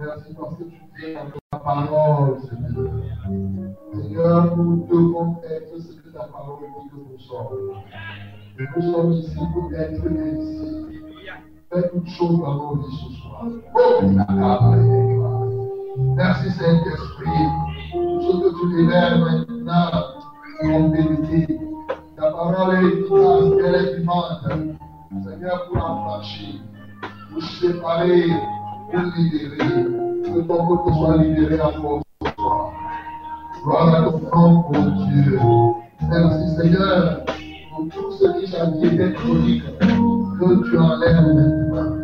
Merci parce que tu dans ta parole, Seigneur. Seigneur, nous devons être ce que ta parole dit que nous sommes. Nous sommes ici pour être ici. Fais toutes choses dans nos vies ce soir. Merci Saint-Esprit. Tout ce que tu libères maintenant en vérité. Ta parole est efficace, elle est vivante. Seigneur, pour affranchir, pour séparer, pour libérer. Que ton peuple soit libéré encore ce soir. Gloire à ton nom, mon Dieu. Merci Seigneur pour tout ce qui était chronique que tu enlèves maintenant.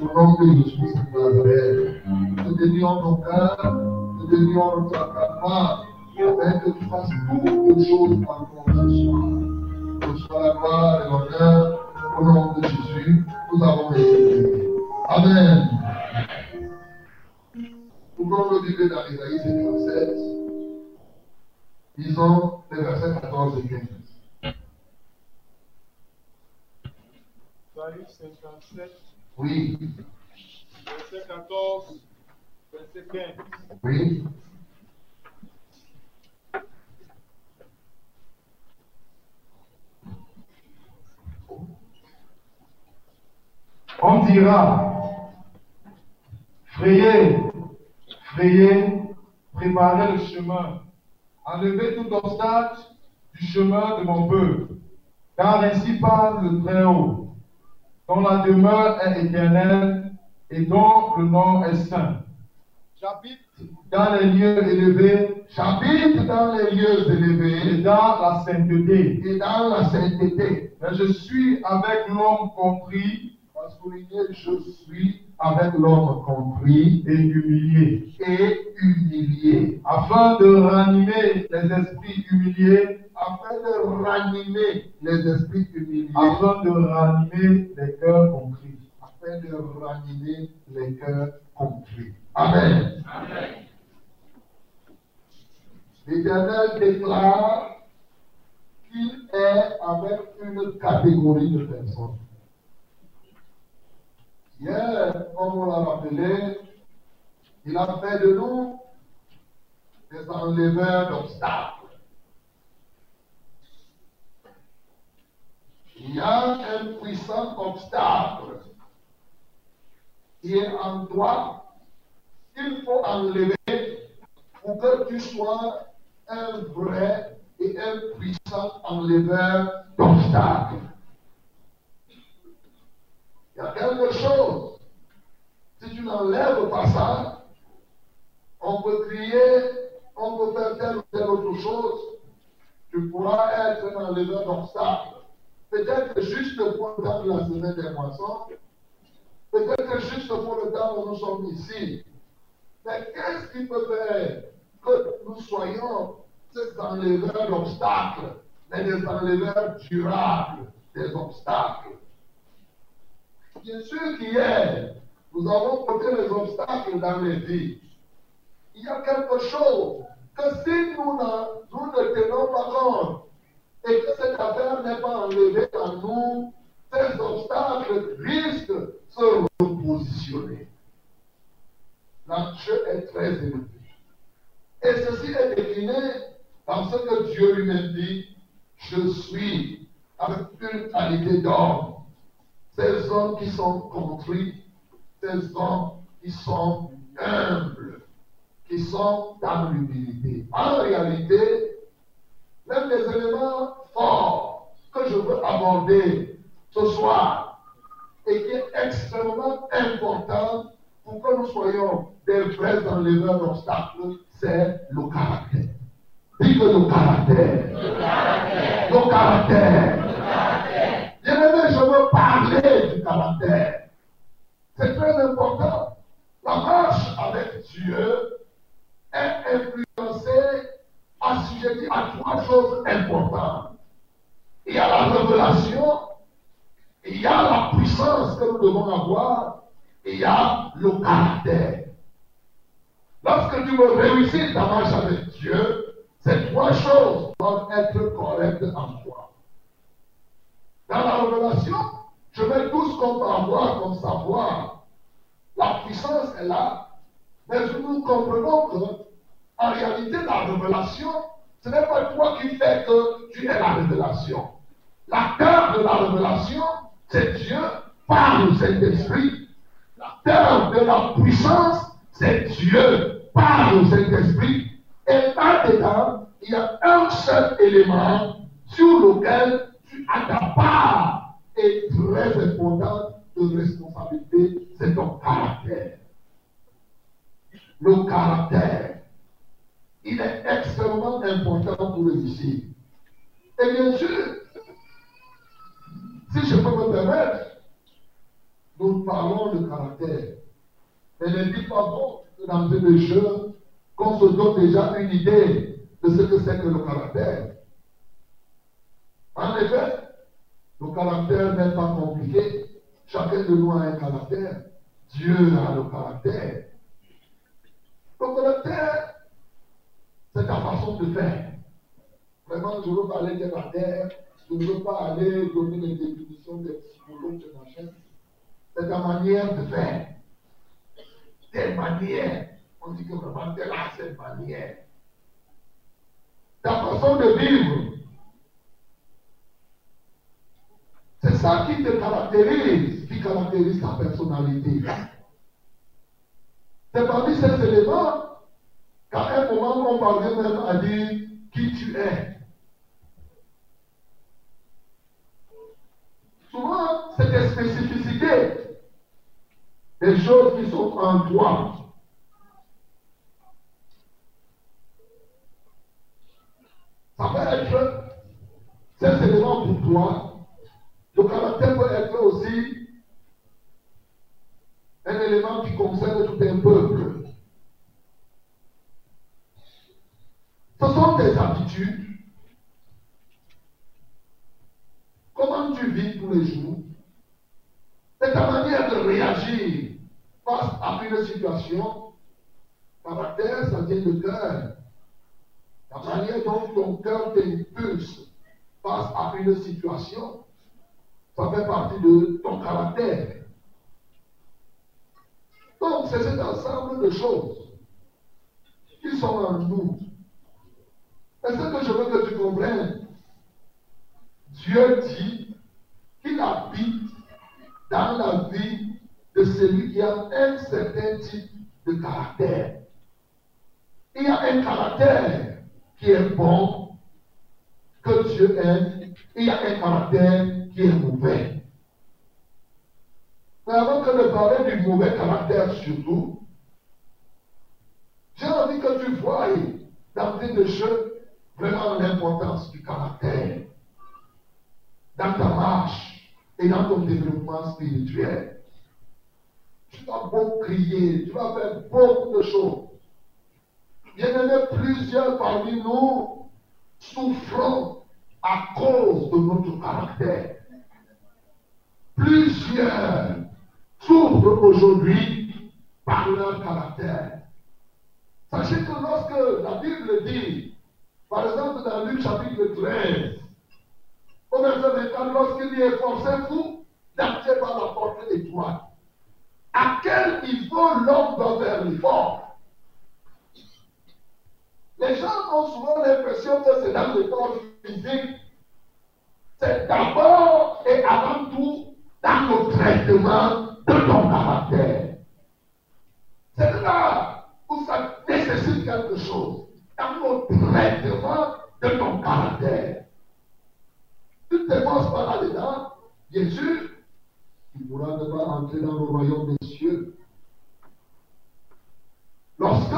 Au nom de Jésus, Seigneur. Nous dédions nos cœurs, nous dédions notre accaparement, afin que tu fasses beaucoup de choses en nous ce soir. Que soit la gloire et l'honneur au nom de Jésus, nous avons essayé. Amen. Pouvons le vivre dans Isaïe 57. Disons les versets 14 et 15. Isaïe 57, Oui, verset 14, verset 15. oui. On dira, frayez, frayez, préparez le chemin, enlevez tout obstacle du chemin de mon peuple, car ainsi parle le Très-Haut, dont la demeure est éternelle et dont le nom est saint. J'habite dans les lieux élevés, J'habite dans les lieux et élevés dans la sainteté, et dans la sainteté. mais je suis avec l'homme compris. Pour souligner, je suis avec l'homme compris et humilié. et humilié, afin de ranimer les esprits humiliés, afin de ranimer les esprits humiliés, afin de ranimer les cœurs compris. afin de ranimer les cœurs compris. Amen. L'Éternel déclare qu'il est avec une catégorie de personnes. Hier, comme on l'a rappelé, il a fait de nous des enleveurs d'obstacles. Il y a un puissant obstacle qui est en toi qu'il faut enlever pour que tu sois un vrai et un puissant enleveur d'obstacles. Il y a quelque chose. Si tu n'enlèves pas ça, on peut crier, on peut faire telle ou telle autre chose. Tu pourras être un enleveur d'obstacles. Peut-être juste pour le temps de la semaine des moissons, peut-être juste pour le temps où nous sommes ici. Mais qu'est-ce qui peut faire que nous soyons ces enleveurs d'obstacles, mais des enleveurs durables des obstacles? Bien sûr qu'hier, nous avons porté les obstacles dans les vies. Il y a quelque chose que si nous nous ne tenons pas compte et que cette affaire n'est pas enlevée en nous, ces obstacles risquent de se repositionner. L'enjeu est très élevé. Et ceci est décliné dans ce que Dieu lui-même dit, je suis avec une qualité d'homme. Ces hommes qui sont construits, ces hommes qui sont humbles, qui sont dans l'humilité. En réalité, l'un des éléments forts que je veux aborder ce soir et qui est extrêmement important pour que nous soyons des vrais enleveurs d'obstacles, c'est le caractère. Que le caractère. Le caractère. Le caractère. Bien-aimé, je veux parler du caractère. C'est très important. La marche avec Dieu est influencée, assujettie à trois choses importantes. Il y a la révélation, il y a la puissance que nous devons avoir, et il y a le caractère. Lorsque tu veux réussir ta marche avec Dieu, ces trois choses doivent être correctes en. Dans la révélation, je mets tout ce qu'on peut avoir comme savoir. La puissance est là, Mais nous comprenons que, en réalité, la révélation, ce n'est pas toi qui fais que tu es la révélation. L'acteur de la révélation, c'est Dieu par le Saint-Esprit. L'acteur de la puissance, c'est Dieu par le Saint-Esprit. Et là-dedans, il y a un seul élément sur lequel as ta part et très importante de responsabilité, c'est ton caractère. Le caractère, il est extrêmement important pour réussir. Et bien sûr, si je peux me permettre, nous parlons de caractère. Mais ne dis pas bon dans ce jeu, qu'on se donne déjà une idée de ce que c'est que le caractère. En effet, le caractère n'est pas compliqué. Chacun de nous a un caractère. Dieu a le caractère. Le caractère, c'est ta façon de faire. Vraiment, je veux pas aller de caractère. Je ne veux pas aller donner des définitions des psychologues de machin. C'est ta manière de faire. Tes manières. On dit que vraiment, telle a cette manière. Ta façon de vivre. C'est ça qui te caractérise, qui caractérise ta personnalité. C'est parmi ces éléments qu'à un moment, on parvient même à dire qui tu es. Souvent, c'est des spécificités, des choses qui sont en toi. Ça peut être ces éléments pour toi. Le caractère peut être aussi un élément qui concerne tout un peuple. Ce sont des habitudes. Comment tu vis tous les jours? C'est ta manière de réagir face à une situation. Caractère, ça vient de cœur. La manière dont ton cœur t'impulse face à une situation, ça fait partie de ton caractère. Donc, c'est cet ensemble de choses qui sont en nous. Et ce que je veux que tu comprennes, Dieu dit qu'il habite dans la vie de celui qui a un certain type de caractère. Il y a un caractère qui est bon, que Dieu aime, il y a un caractère qui est mauvais. Mais avant que de parler du mauvais caractère surtout, j'ai envie que tu voies d'entrée de jeu vraiment l'importance du caractère dans ta marche et dans ton développement spirituel. Tu vas beaucoup crier, tu vas faire beaucoup de choses. Bien aimé, plusieurs parmi nous souffrons à cause de notre caractère. Plusieurs souffrent aujourd'hui par leur caractère. Sachez que lorsque la Bible dit, par exemple dans Luc chapitre 13, au verset 24, lorsqu'il dit efforcez-vous d'entrer par la porte étroite, à quel niveau l'homme doit faire l'effort? Les gens ont souvent l'impression que c'est dans le corps physique. C'est d'abord et avant tout dans le traitement de ton caractère. C'est là où ça nécessite quelque chose. Dans le traitement de ton caractère. Tu ne t'efforces pas là-dedans, sûr, tu ne pourras pas entrer dans le royaume des cieux. Lorsque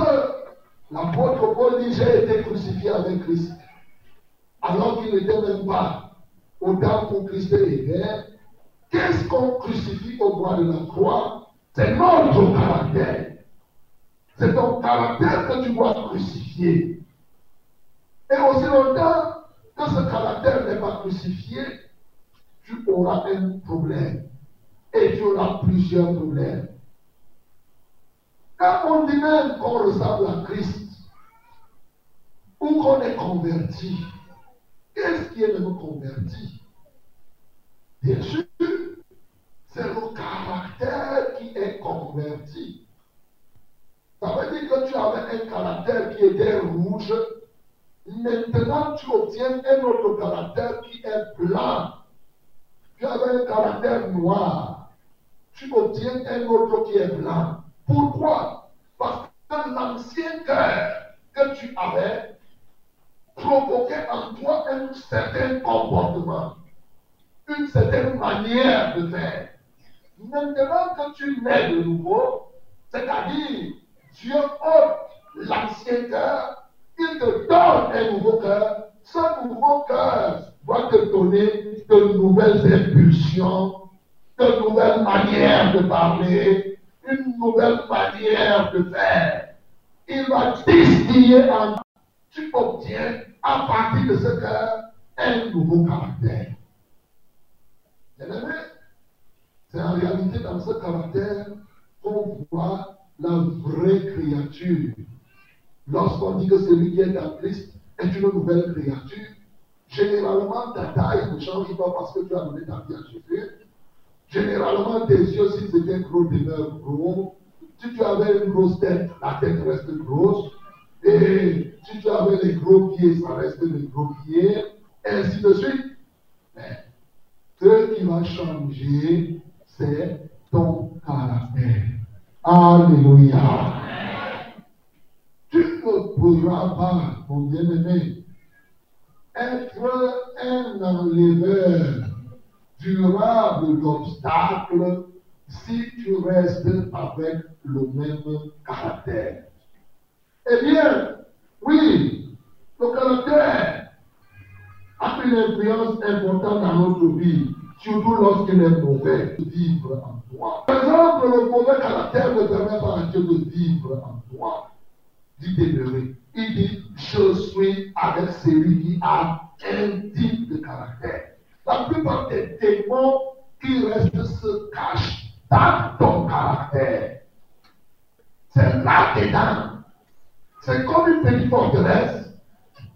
l'apôtre Paul dit J'ai été crucifié avec Christ, alors qu'il n'était même pas au temps où Christ est qu'est-ce qu'on crucifie au bois de la croix? C'est notre caractère. C'est ton caractère que tu dois crucifier. Et aussi longtemps que ce caractère n'est pas crucifié, tu auras un problème. Et tu auras plusieurs problèmes. Quand on dit même qu'on ressemble à Christ, ou qu'on est converti, qu'est-ce qui est même converti? Bien sûr, c'est le caractère qui est converti. Ça veut un caractère qui était rouge. Maintenant, tu obtiens un autre caractère qui est blanc. Tu avais un caractère noir. Tu obtiens un autre qui est blanc. Pourquoi? Parce que l'ancien cœur que tu avais provoquait en toi un certain comportement, une certaine manière de faire. Maintenant que tu nais de nouveau, c'est-à-dire Dieu ôte l'ancien cœur, il te donne un nouveau cœur. Ce nouveau cœur va te donner de nouvelles impulsions, de nouvelles manières de parler, une nouvelle manière de faire. Il va distiller en tu obtiens à partir de ce cœur un nouveau caractère. C'est en réalité dans ce caractère qu'on voit la vraie créature. Lorsqu'on dit que celui qui est en Christ est une nouvelle créature, généralement ta taille ne change pas parce que tu as donné ta vie à Jésus. Généralement, tes yeux, si c'était gros, demeurent gros. Si tu avais une grosse tête, la tête reste grosse. Et si tu avais les gros pieds, ça reste les gros pieds. Et ainsi de suite. Mais ce qui va changer, c'est ton caractère. Alléluia. Tu ne pourras pas, mon bien-aimé, être un enleveur durable d'obstacles si tu restes avec le même caractère. Eh bien, oui, le caractère a une influence importante dans notre vie, surtout lorsqu'il est mauvais, vivre en Par exemple, le mauvais caractère ne permet pas à Dieu de vivre en toi, d'y demeurer. Il dit, je suis avec celui qui a un type de caractère. La plupart des démons qui restent se cachent dans ton caractère. C'est là-dedans. C'est comme une petite forteresse.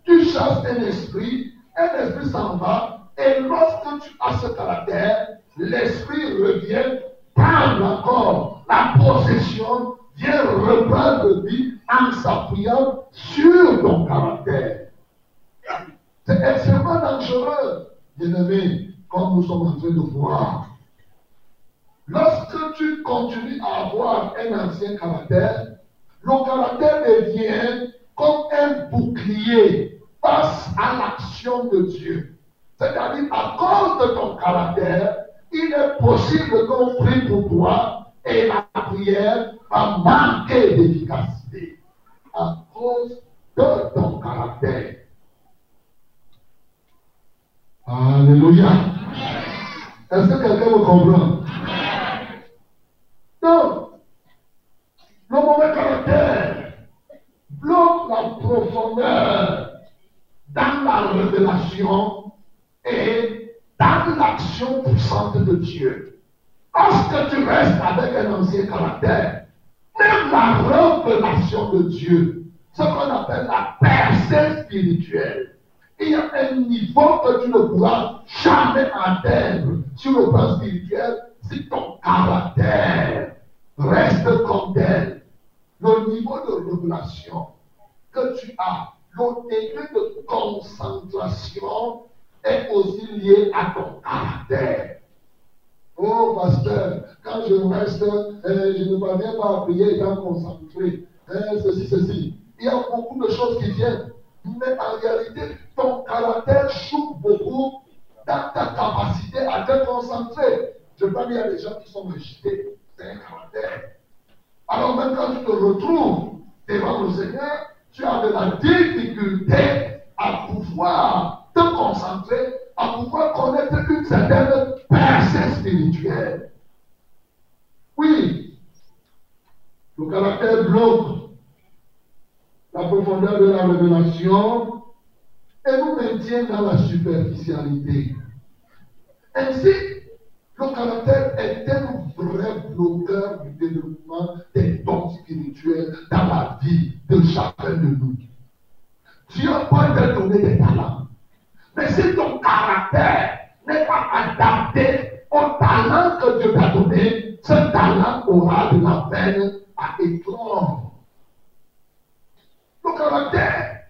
Tu chasses un esprit, un esprit s'en va, et lorsque tu as ce caractère, l'esprit revient, prendre encore la possession, vient reprendre vie en s'appuyant sur ton caractère. C'est extrêmement dangereux, bien-aimé, comme nous sommes en train de voir. Lorsque tu continues à avoir un ancien caractère, le caractère devient comme un bouclier face à l'action de Dieu. C'est-à-dire, à cause de ton caractère, il est possible qu'on prie pour toi et la prière va manquer d'efficacité. À cause de ton caractère. Alléluia. Est-ce que quelqu'un me comprend? Donc, le mauvais caractère bloque la profondeur dans la révélation et dans l'action puissante Dieu. Lorsque tu restes avec un ancien caractère, même la révélation de Dieu, ce qu'on appelle la percée spirituelle, il y a un niveau que tu ne pourras jamais atteindre sur le plan spirituel si ton caractère reste comme tel. Le niveau de révélation que tu as, le degré de concentration est aussi lié à ton caractère. Oh, pasteur, quand je reste, euh, je ne parviens pas à prier étant concentré. Hein, ceci, ceci. Il y a beaucoup de choses qui viennent. Mais en réalité, ton caractère joue beaucoup dans ta capacité à te concentrer. Je parle, il y a des gens qui sont rejetés. C'est un caractère. Alors même quand tu te retrouves devant le Seigneur, tu as de la difficulté à pouvoir te concentrer, à pouvoir connaître une certaine percée spirituelle. Oui, le caractère bloque la profondeur de la révélation et nous maintient dans la superficialité. Ainsi, le caractère est un vrai bloqueur du développement des dons spirituels dans la vie de chacun de nous. Dieu peut te donner des talents. Mais si ton caractère n'est pas adapté au talent que Dieu t'a donné, ce talent aura de la peine à éclore. Le caractère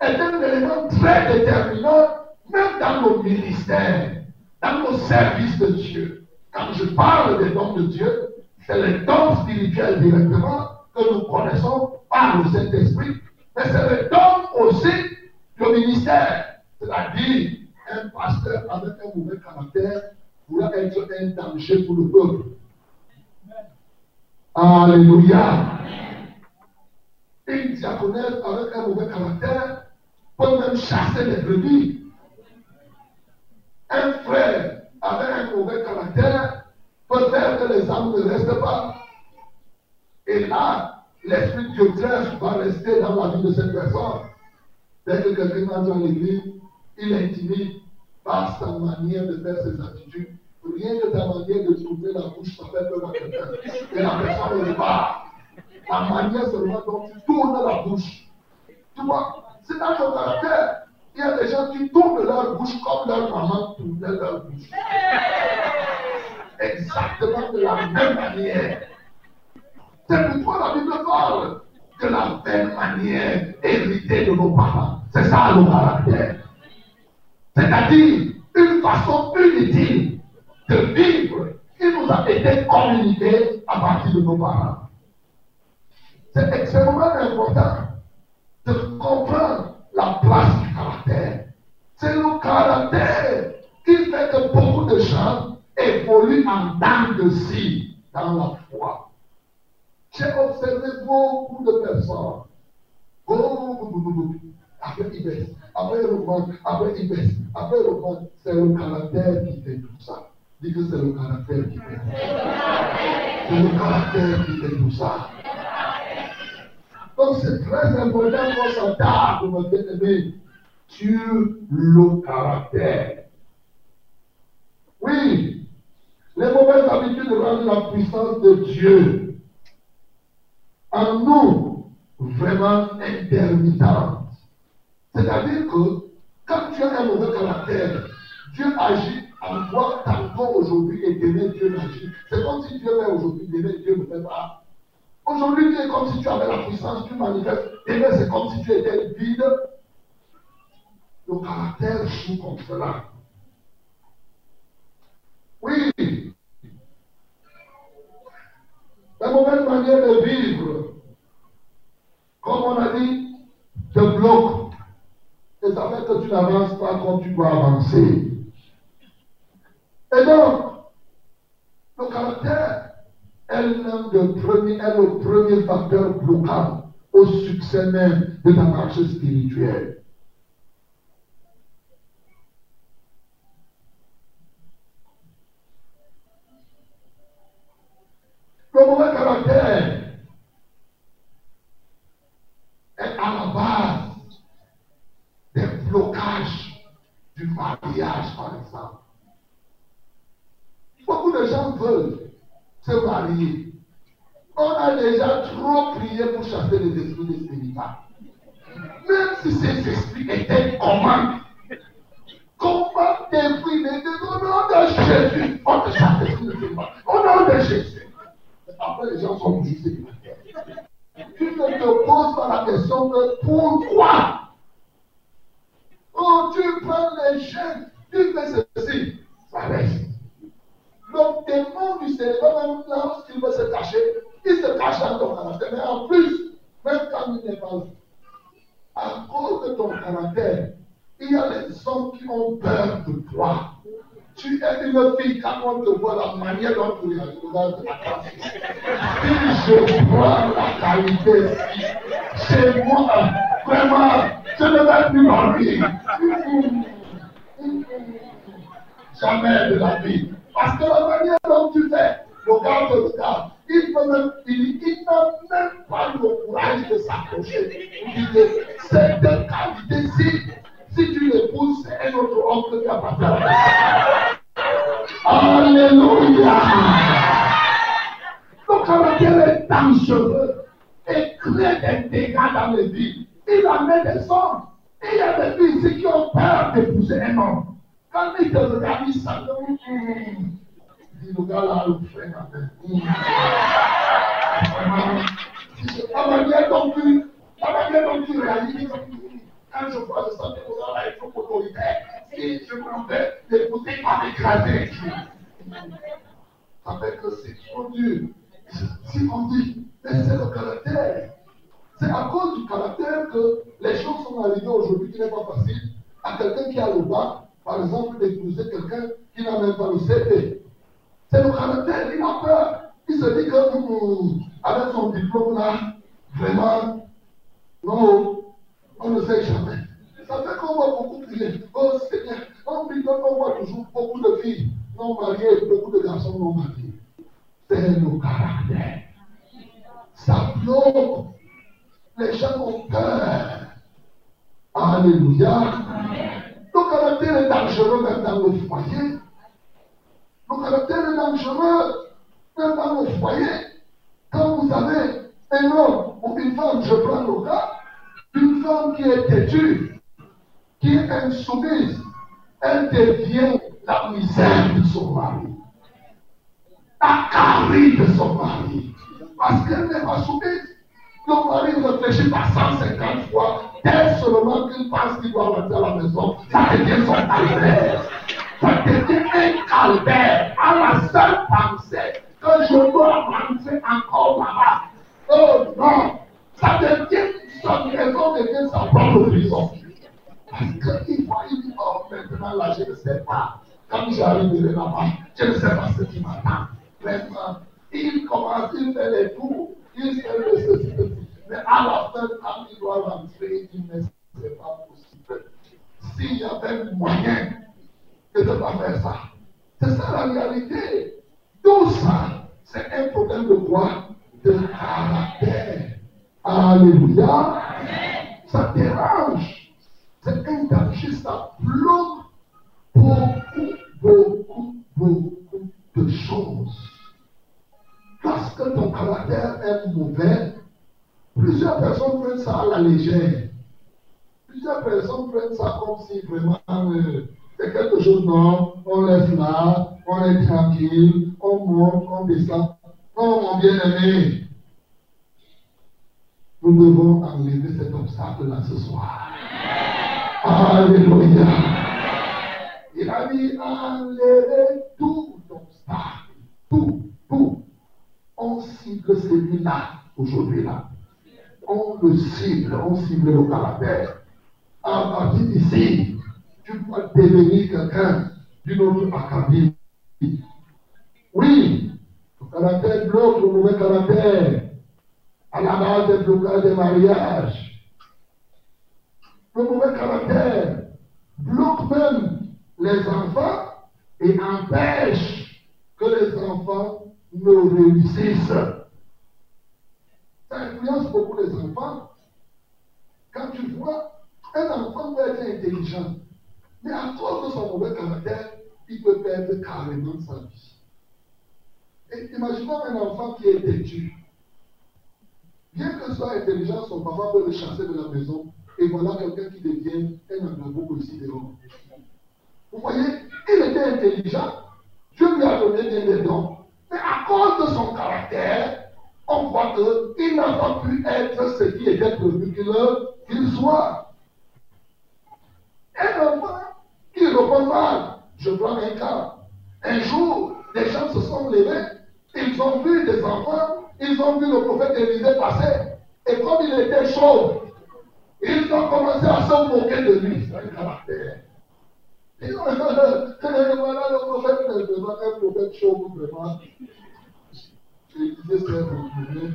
est un élément très déterminant, même dans nos ministères, dans nos services de Dieu. Quand je parle des dons de Dieu, c'est les dons spirituels directement que nous connaissons par le Saint-Esprit, mais c'est les dons aussi du ministère. C'est-à-dire, un pasteur avec un mauvais caractère pourrait être un danger pour le peuple. Alléluia. Une diaconesse avec un mauvais caractère peut même chasser les brebis. Un frère avec un mauvais caractère peut faire que les âmes ne restent pas. Et là, l'esprit de Dieu va rester dans la vie de cette personne. Dès que quelqu'un entre dans l'église, il intimide par sa manière de faire ses attitudes. Rien que ta manière de tourner la bouche, ça fait peur à quelqu'un. Et la personne ne pas. La manière seulement dont tu tournes la bouche. Tu vois, c'est dans ton caractère. Il y a des gens qui tournent leur bouche comme leur maman tournait leur bouche. Exactement de la même manière. C'est pourquoi la Bible parle de la même manière héritée de nos parents. C'est ça le caractère. C'est-à-dire une façon inutile de vivre qui nous a été communiquée à partir de nos parents. C'est extrêmement important de comprendre la place du caractère. C'est le caractère qui fait que beaucoup de gens évoluent en dents de scie dans la foi. J'ai observé beaucoup de personnes. Beaucoup, baisse, après remonte, après baisse, après remonte. C'est le caractère qui fait tout ça. Dis que c'est le caractère qui fait tout ça. C'est le caractère qui fait tout ça. Donc c'est très important qu'on s'attarde, mon bien-aimé, sur le caractère. Oui, les mauvaises habitudes rendent la puissance de Dieu en nous vraiment intermittente. C'est-à-dire que quand tu as un mauvais caractère, Dieu agit en toi tantôt aujourd'hui et demain Dieu agit. C'est comme si Dieu fait aujourd'hui, demain Dieu ne fait pas. Aujourd'hui, tu es comme si tu avais la puissance, tu manifestes. Demain, c'est comme si tu étais vide. Le caractère joue comme cela. Oui. La mauvaise manière de vivre, comme on a dit, te bloque. Et ça fait que tu n'avances pas comme tu dois avancer. Et donc, le caractère est le premier, est le premier facteur bloquant au succès même de ta marche spirituelle. Le mauvais caractère est à la base des blocages du mariage, Beaucoup de gens veulent se marier. On a déjà trop prié pour chasser les esprits des spirituels. Même si ces esprits étaient comment Comment déprimer au nom de Jésus On te chasse les esprits des. Au nom de Jésus. Après, les gens sont célibataires. Tu ne te poses pas la question de pourquoi. Oh, tu prends les jeunes, tu fais ceci, ça reste. Le démon du célibat, même lorsqu'il veut se cacher, il se cache dans ton caractère. Mais en plus, même quand il n'est pas vu, à cause de ton caractère, il y a les hommes qui ont peur de toi. Tu es une fille, quand on te voit la manière dont tu regardes la Si je vois la qualité chez moi, vraiment, je ne vais plus dormir. Jamais de la vie. Parce que la manière dont tu fais, regarde le regarde. Il peut même, il, n'a même pas le courage de s'approcher. Il dit, cette qualité-ci, si tu l'épouses, c'est un autre homme qui a à la Alléluia. Le caractère est dangereux et crée des dégâts dans les vies. Il amène des hommes. Il y a des filles ici qui ont peur d'épouser un homme. Quand il te regarde, il s'en Il regarde là, le frère. Si je pas bien compris, pas bien compris, réalise. Quand je vois le centre de là, il faut autoritaire. Si je m'en vais, l'écouter pas m'écraser. Avec que c'est trop dur. Si on dit, mais c'est le caractère. C'est à cause du caractère que les choses sont arrivées aujourd'hui qui n'est pas facile à quelqu'un qui a le bas par exemple, d'épouser quelqu'un qui n'a même pas le CP. C'est le caractère, il a peur. Il se dit que hum, avec son diplôme là, vraiment, non, on ne sait jamais. Ça fait qu'on voit beaucoup crier. Oh Seigneur, on, on voit toujours beaucoup de filles non mariées, beaucoup de garçons non mariés. C'est le caractère. Ça bloque. Les gens ont peur. Alléluia. Le caractère est dangereux même dans le foyer. Le caractère est dangereux même dans le foyer. Quand vous avez un homme ou une femme, je prends le cas, une femme qui est têtue, qui est insoumise, elle devient la misère de son mari. La carie de son mari. Parce qu'elle n'est pas soumise. Le mari réfléchit pas 150 fois. Dès seulement qu'il pense qu'il doit rentrer à la maison, ça devient son calvaire. Ça devient un calvaire à la seule pensée que je dois rentrer encore là-bas. Oh non, ça devient, son maison devient sa propre prison. Parce qu'il voit, il dit, oh maintenant là, je ne sais pas. Quand j'arriverai là-bas, je ne sais pas ce qui m'attend. Maintenant, il commence, il fait les tours, ceci. Mais à la fin, quand il doit rentrer, il ne sait pas possible. S'il y avait moyen de ne pas faire ça, c'est ça la réalité. Tout ça, c'est un problème de quoi? De caractère. Alléluia. Ça dérange. C'est un danger, ça bloque beaucoup, beaucoup, beaucoup de choses. Parce que ton caractère est mauvais, plusieurs personnes prennent ça à la légère. Plusieurs personnes prennent ça comme si vraiment euh, c'est quelque chose, non, on laisse là, on est tranquille, on monte, on descend. Non, mon bien-aimé, nous devons enlever cet obstacle-là ce soir. Alléluia. Il a dit enlever tout obstacle, tout, tout. On cible celui-là, aujourd'hui-là. On le cible, on cible le caractère. À partir d'ici, tu dois devenir quelqu'un d'une autre académie. Oui, le caractère bloque le mauvais caractère à la base des blocages des mariages. Le mauvais caractère bloque même les enfants et empêche que les enfants ne réussissent. Ça influence beaucoup les enfants. Quand tu vois, un enfant peut être intelligent, mais à cause de son mauvais caractère, il peut perdre carrément sa vie. Et imaginons un enfant qui est têtu. Bien que soit intelligent, son papa peut le chasser de la maison. Et voilà quelqu'un qui devient un ici dehors. Vous voyez, il était intelligent. Dieu lui a donné bien des dons. Mais à cause de son caractère, on voit qu'il n'a pas pu être ce qui était prévu qu'il soit. Un enfant qui répond mal, je prends un cas. Un jour, les gens se sont levés, ils ont vu des enfants, ils ont vu le prophète Élisée passer. Et comme il était chaud, ils ont commencé à se moquer de lui. Voilà le prophète, vraiment un prophète chaud, vraiment. Élisée s'est retrouvé.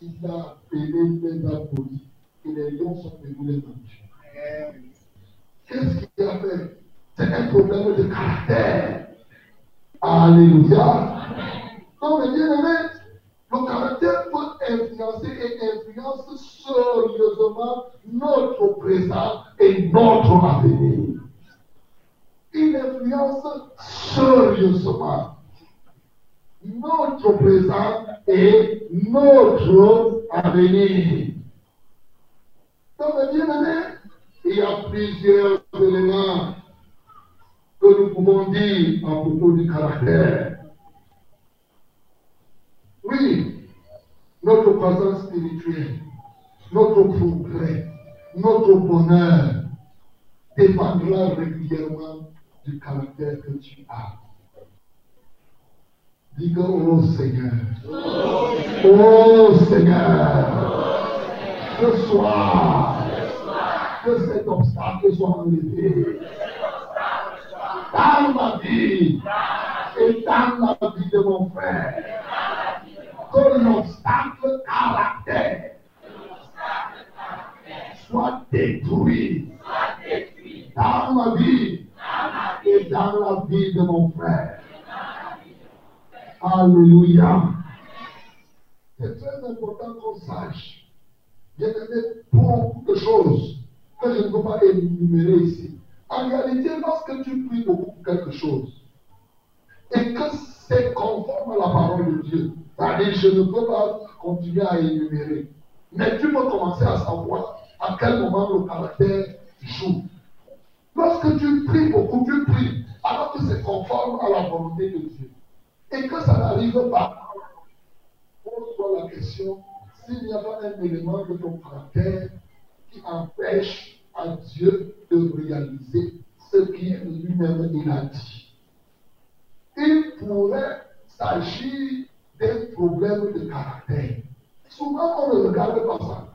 Il a appelé les applaudis. Et les lions sont venus les manger. Qu'est-ce qu'il a fait C'est un problème de caractère. Alléluia. Non, mais bien aimé, le caractère peut influencer et influence sérieusement notre présent et notre avenir. Il influence sérieusement notre présent et notre avenir. Donc, bien aimé, il y a plusieurs éléments que nous pouvons dire à propos du caractère. Oui, notre croissance spirituelle, notre progrès, notre bonheur dépendra régulièrement du caractère que tu as. Dis que, oh Seigneur, oh Seigneur, ce soir, que cet obstacle soit enlevé. Dans ma vie. Et dans la vie de mon frère. Que l'obstacle caractère soit détruit. Dans ma vie et dans la vie de mon frère. Alléluia. C'est très important qu'on sache. Il y a beaucoup de choses que je ne peux pas énumérer ici. En réalité, lorsque tu pries beaucoup pour quelque chose et que c'est conforme à la parole de Dieu, c'est-à-dire je ne peux pas continuer à énumérer, mais tu peux commencer à savoir à quel moment le caractère joue. Lorsque tu pries beaucoup, tu pries alors que c'est conforme à la volonté de Dieu et que ça n'arrive pas, pose-toi la question s'il n'y a pas un élément de ton caractère qui empêche à Dieu de réaliser ce qu'il lui-même il a dit. Il pourrait s'agir d'un problème de caractère. Souvent, on ne regarde pas ça.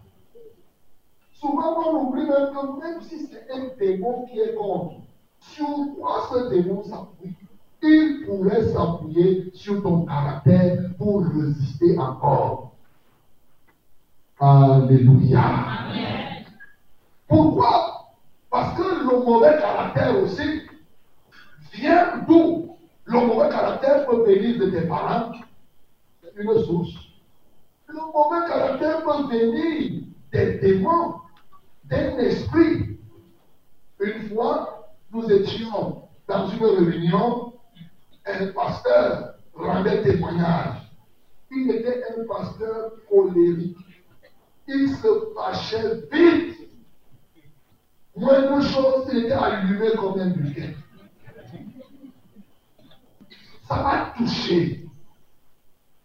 Souvent, on oublie même que même si c'est un démon qui est contre, sur quoi ce démon s'appuie Il pourrait s'appuyer sur ton caractère pour résister encore. Alléluia. Pourquoi? Parce que le mauvais caractère aussi vient d'où? Le mauvais caractère peut venir de tes parents, c'est une source. Le mauvais caractère peut venir des démons, d'un esprit. Une fois, nous étions dans une réunion, un pasteur rendait témoignage. Il était un pasteur colérique. Il se fâchait vite. Moindre chose, il était allumé comme un briquet. Ça m'a touché.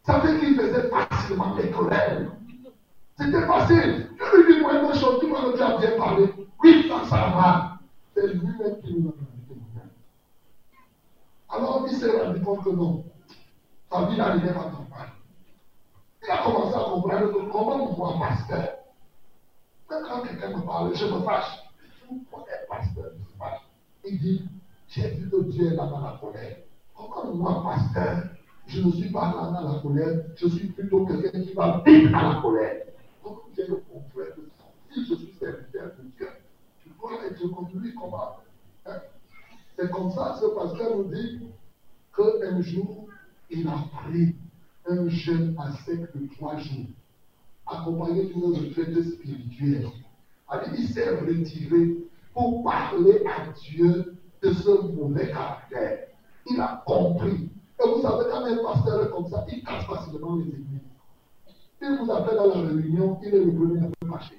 Ça fait qu'il faisait facilement des colères. C'était facile. Je lui dis moindre chose, tu m'as déjà bien parlé. Oui, ça, ça va. C'est lui-même qui nous a rendu Alors il s'est rendu compte que non. Sa vie n'arrivait pas à mal. Il a commencé à comprendre comment on voit pasteur. Même quand quelqu'un me parle, je me fâche. Pourquoi un pasteur se fâche? Il dit, j'ai vu que Dieu est là dans la colère. Comment moi, pasteur, je ne suis pas là dans la colère, je suis plutôt quelqu'un qui va vivre dans la colère. Donc, j'ai le confrère de Si je suis serviteur de Dieu, je dois être comme lui, comment hein? C'est comme ça, ce pasteur nous dit qu'un jour, il a pris un jeûne à sec de trois jours, accompagné d'une retraite spirituelle. Il s'est retiré pour parler à Dieu de ce mauvais caractère. Il a compris. Et vous savez, quand un pasteur est comme ça, il casse facilement les églises. Il vous appelle à la réunion, il est le premier à faire.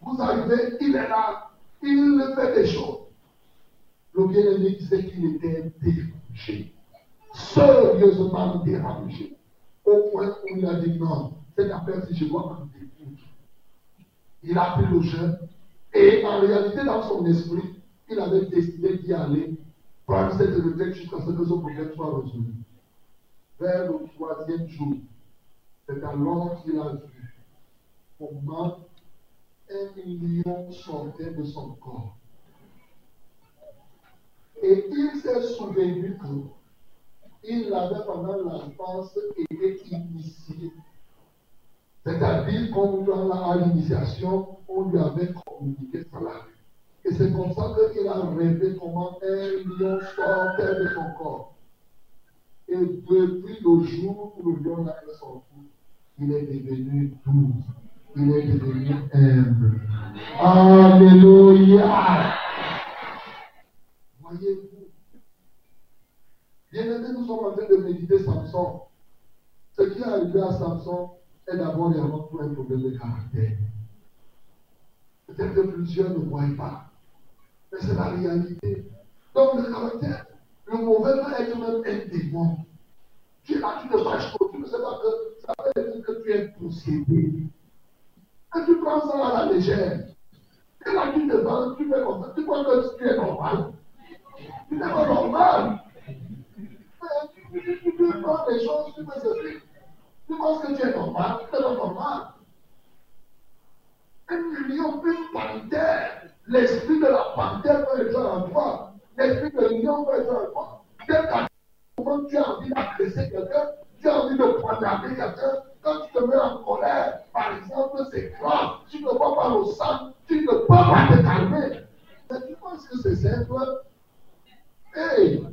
Vous arrivez, il est là, il fait des choses. Le bien-aimé disait qu'il était dérangé, sérieusement dérangé, au point où il a dit non, cette affaire, si je dois m'en défendre. Il a pris le jeûne et en réalité, dans son esprit, il avait décidé d'y aller, prendre cette retraite jusqu'à ce que son problème soit résolu. Vers le troisième jour, c'est alors qu'il a vu comment un lion sortait de son corps. Et il s'est souvenu qu'il avait pendant l'enfance été initié. C'est-à-dire qu'on à l'initiation, on lui avait communiqué cela. Et c'est comme ça qu'il a rêvé comment un lion sortait de son corps. Et depuis le jour où le lion a sorti, il est devenu doux. Il est devenu humble. Alléluia. Voyez-vous. Bien aimé, nous sommes en train de méditer Samson. Ce qui est arrivé à Samson est d'abord et avant tout un problème de caractère. Peut-être que plusieurs ne voient pas. Mais c'est la réalité. Donc le caractère, le mauvais peut être même un démon. Tu là, tu te fâches tu ne sais pas que ça veut dire que tu es possédé. Et tu prends ça à la légère. Et là, tu te vends, tu fais comme ça. Tu crois que tu es normal. Tu n'es pas normal. Tu, tu, prends les choses, tu fais ceci. Tu penses que tu es normal, tu n'es pas normal. Un lion, une panthère, l'esprit de la panthère peut être en toi. L'esprit de en toi. Dès moment tu as envie d'agresser quelqu'un, tu as envie de poignarder quelqu'un, quand tu te mets en colère, par exemple, c'est grave, tu ne vois pas le sang, tu ne peux pas te calmer. Mais tu penses que c'est simple Hey,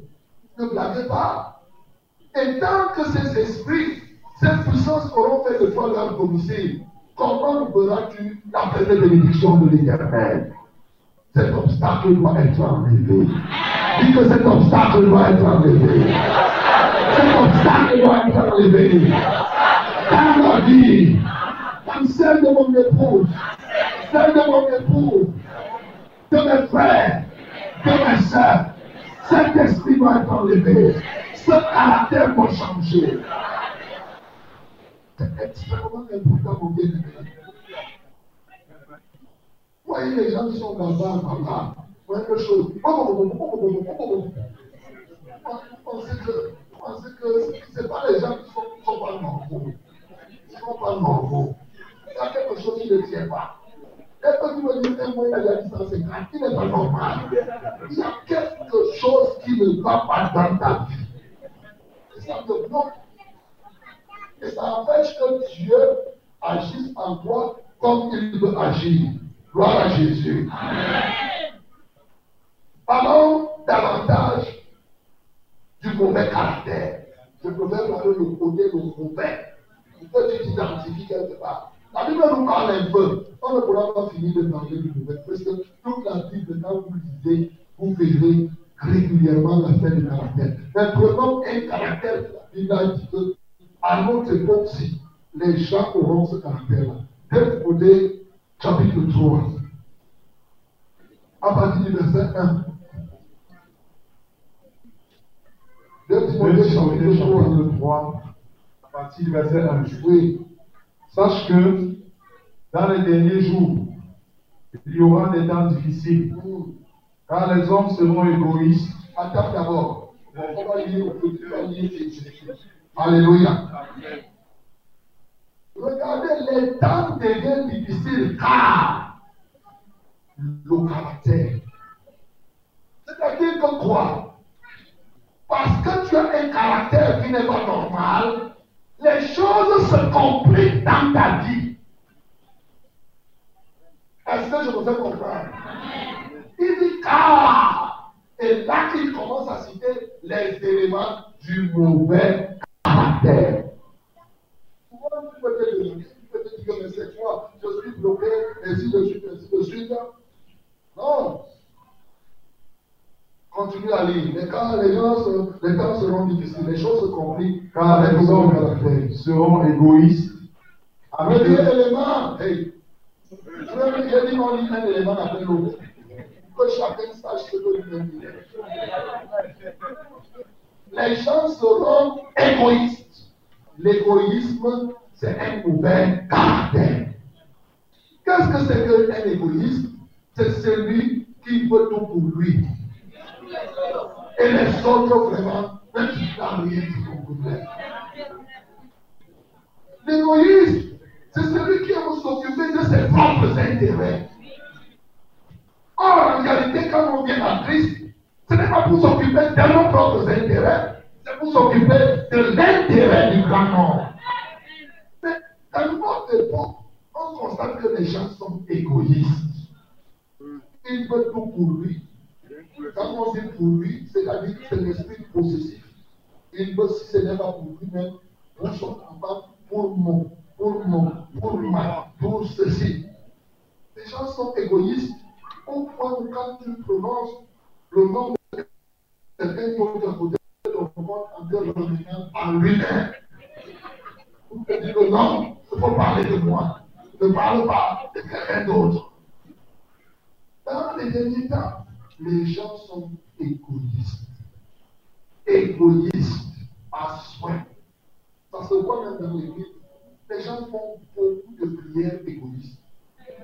ne blaguez pas. Et tant que ces esprits, ces puissances auront fait de toi leur domicile, comment verras-tu la pleine bénédiction de l'éternel? Cet obstacle doit être enlevé. Dis que cet obstacle doit être enlevé. Cet obstacle doit être enlevé. Car la vie, comme celle de mon épouse, celle de mon épouse, de mes frères, de mes soeurs, cet esprit doit être enlevé. Ce caractère doit changer. C'est extrêmement important, mon bien-aimé. Voyez les gens qui sont là-bas, là-bas. Voyez quelque chose. Vous pensez que, ce n'est pas les gens qui qui sont pas normaux. Ils ne sont pas normaux. Il y a quelque chose qui ne tient pas. Et quand tu me dis un moyen de la distance, qui n'est pas normal? Il y a quelque chose qui ne va pas dans ta vie. Et ça te bloque. Et ça empêche que Dieu agisse en toi comme il veut agir. Gloire à Jésus. Parlons davantage du mauvais caractère. Je préfère parler le côté le mauvais. Il tu t'identifies quelque part. La Bible nous parle un peu. On ne pourra pas finir de parler du mauvais. Parce que toute la Bible, quand vous lisez, vous verrez régulièrement la fin du caractère. Mais prenons un caractère. Il a dit que à notre époque-ci, les gens auront ce caractère-là. Timothée, chapitre 3. À partir du verset 1. 2 Timothée, chapitre 3. à partir du verset 1. Oui. Sache que dans les derniers jours, il y aura des temps difficiles, car les hommes seront égoïstes, Attends d'abord. On va on. Alléluia. Les temps deviennent difficiles car le caractère. C'est-à-dire que quoi Parce que tu as un caractère qui n'est pas normal, les choses se compliquent dans ta vie. Est-ce que je me fais comprendre? Il dit car. Et là, il commence à citer les éléments du mauvais caractère. Dire, mais c'est quoi Je suis bloqué, ainsi de suite, ainsi de suite. Non. Continue à lire. Mais quand les, gens se- les temps seront difficiles, les choses se compliquent, car les hommes seront égoïstes, avec Premier le- élément, hey, je j'ai dit on lit un élément après l'autre. Que chacun sache ce que lui-même dit. Les gens seront égoïstes. L'égoïsme, c'est un mauvais caractère. Qu'est-ce que c'est qu'un égoïste? C'est celui qui veut tout pour lui. Et les autres, vraiment, même s'ils n'ont rien pour lui. L'égoïste, c'est celui qui aime s'occuper de ses propres intérêts. Or, en réalité, quand on vient à Christ, ce n'est pas pour s'occuper de nos propres intérêts, c'est pour s'occuper de l'intérêt du grand nombre. À notre époque, on constate que les gens sont égoïstes. Ils veulent tout pour lui. Quand on dit pour lui, c'est-à-dire que c'est l'esprit possessif. Il veut, si ce n'est pas pour lui-même, pour son enfant, pour mon, pour mon, pour ma, pour ceci. Les gens sont égoïstes au point où quand tu prononces le nom de quelqu'un d'autre à côté de ton monde, en le remettant en lui-même? Pour te dire que non, il faut parler de moi. Ne parle pas de quelqu'un d'autre. Dans les derniers temps, les gens sont égoïstes. Égoïstes à soin. Ça se voit même dans l'église. Les gens font beaucoup de prières égoïstes.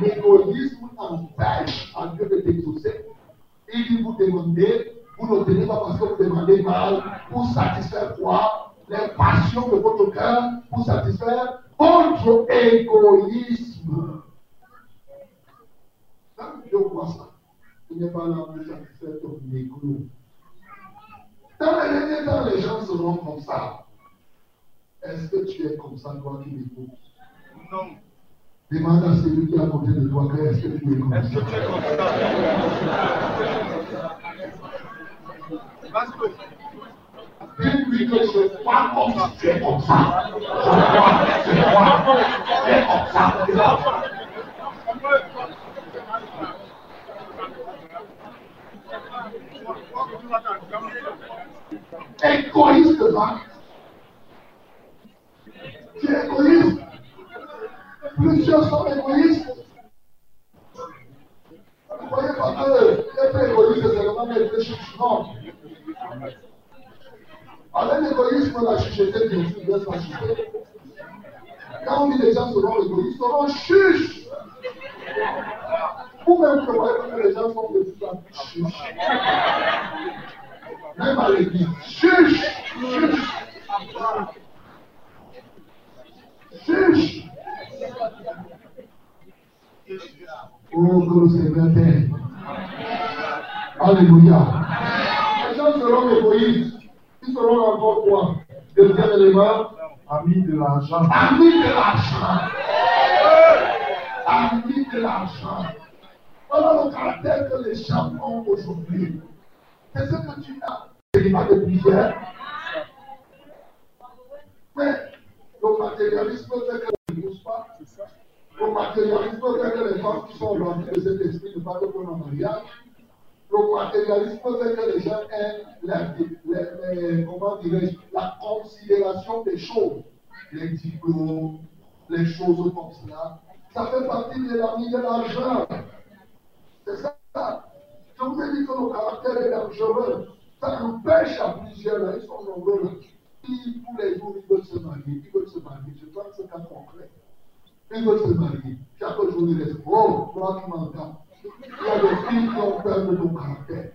l'égoïsme. Empêche à Dieu de t'exaucer. Il vous demandez, vous n'obtenez pas parce que vous demandez mal, pour satisfaire quoi? Les passions de votre cœur, pour satisfaire votre égoïsme. Quand Dieu ça, il n'est pas là pour satisfaire ton égo. Dans les derniers temps, les gens seront comme ça. Est-ce que tu es comme ça, toi qui m'écoutes? Non. Demande à celui qui est à côté de toi est-ce que tu es comme ça Dis-lui que je crois comme ça. Tu es comme ça. Je crois, je crois. Tu es comme ça. Égoïste, là. Tu es égoïste. Plusieurs sont égoïstes. Vous ne croyez pas que être égoïste, c'est seulement être chichement. Avec l'égoïsme, la chucheté, bien sûr, laisse la chucheter. Quand on dit les gens seront égoïstes, seront chuches. Vous-même, vous ne voyez pas que les gens sont de plus en plus chuches. Même à l'église. Chuche, chuche. Chuche. Oh, que le Seigneur t'aide. Alléluia. Les gens seront égoïstes. Ils seront encore quoi Deuxième élément, Amis de l'argent. amis de l'argent. Amis de l'argent. Voilà le caractère que les gens ont aujourd'hui. C'est ce que tu as. Il pas de plusieurs. Mais le matérialisme fait que ne pousse pas. Le matérialisme fait que les femmes qui sont remplies de cet esprit ne parlent pas en mariage. Le matérialisme fait que les gens aient la, la- la- comment dirais-je, la considération des choses, les diplômes, les choses comme cela. Ça fait partie de la vie de l'argent. C'est ça. Je vous ai dit que le caractère est dangereux. Ça empêche à plusieurs, ils sont nombreux. tous les jours, ils veulent se marier. Ils veulent se marier. Je prends ce cas concret. Ils veulent se marier. Chaque jour, ils restent. Oh, toi qui m'entends. Il y a des filles qui ont peur de ton caractère.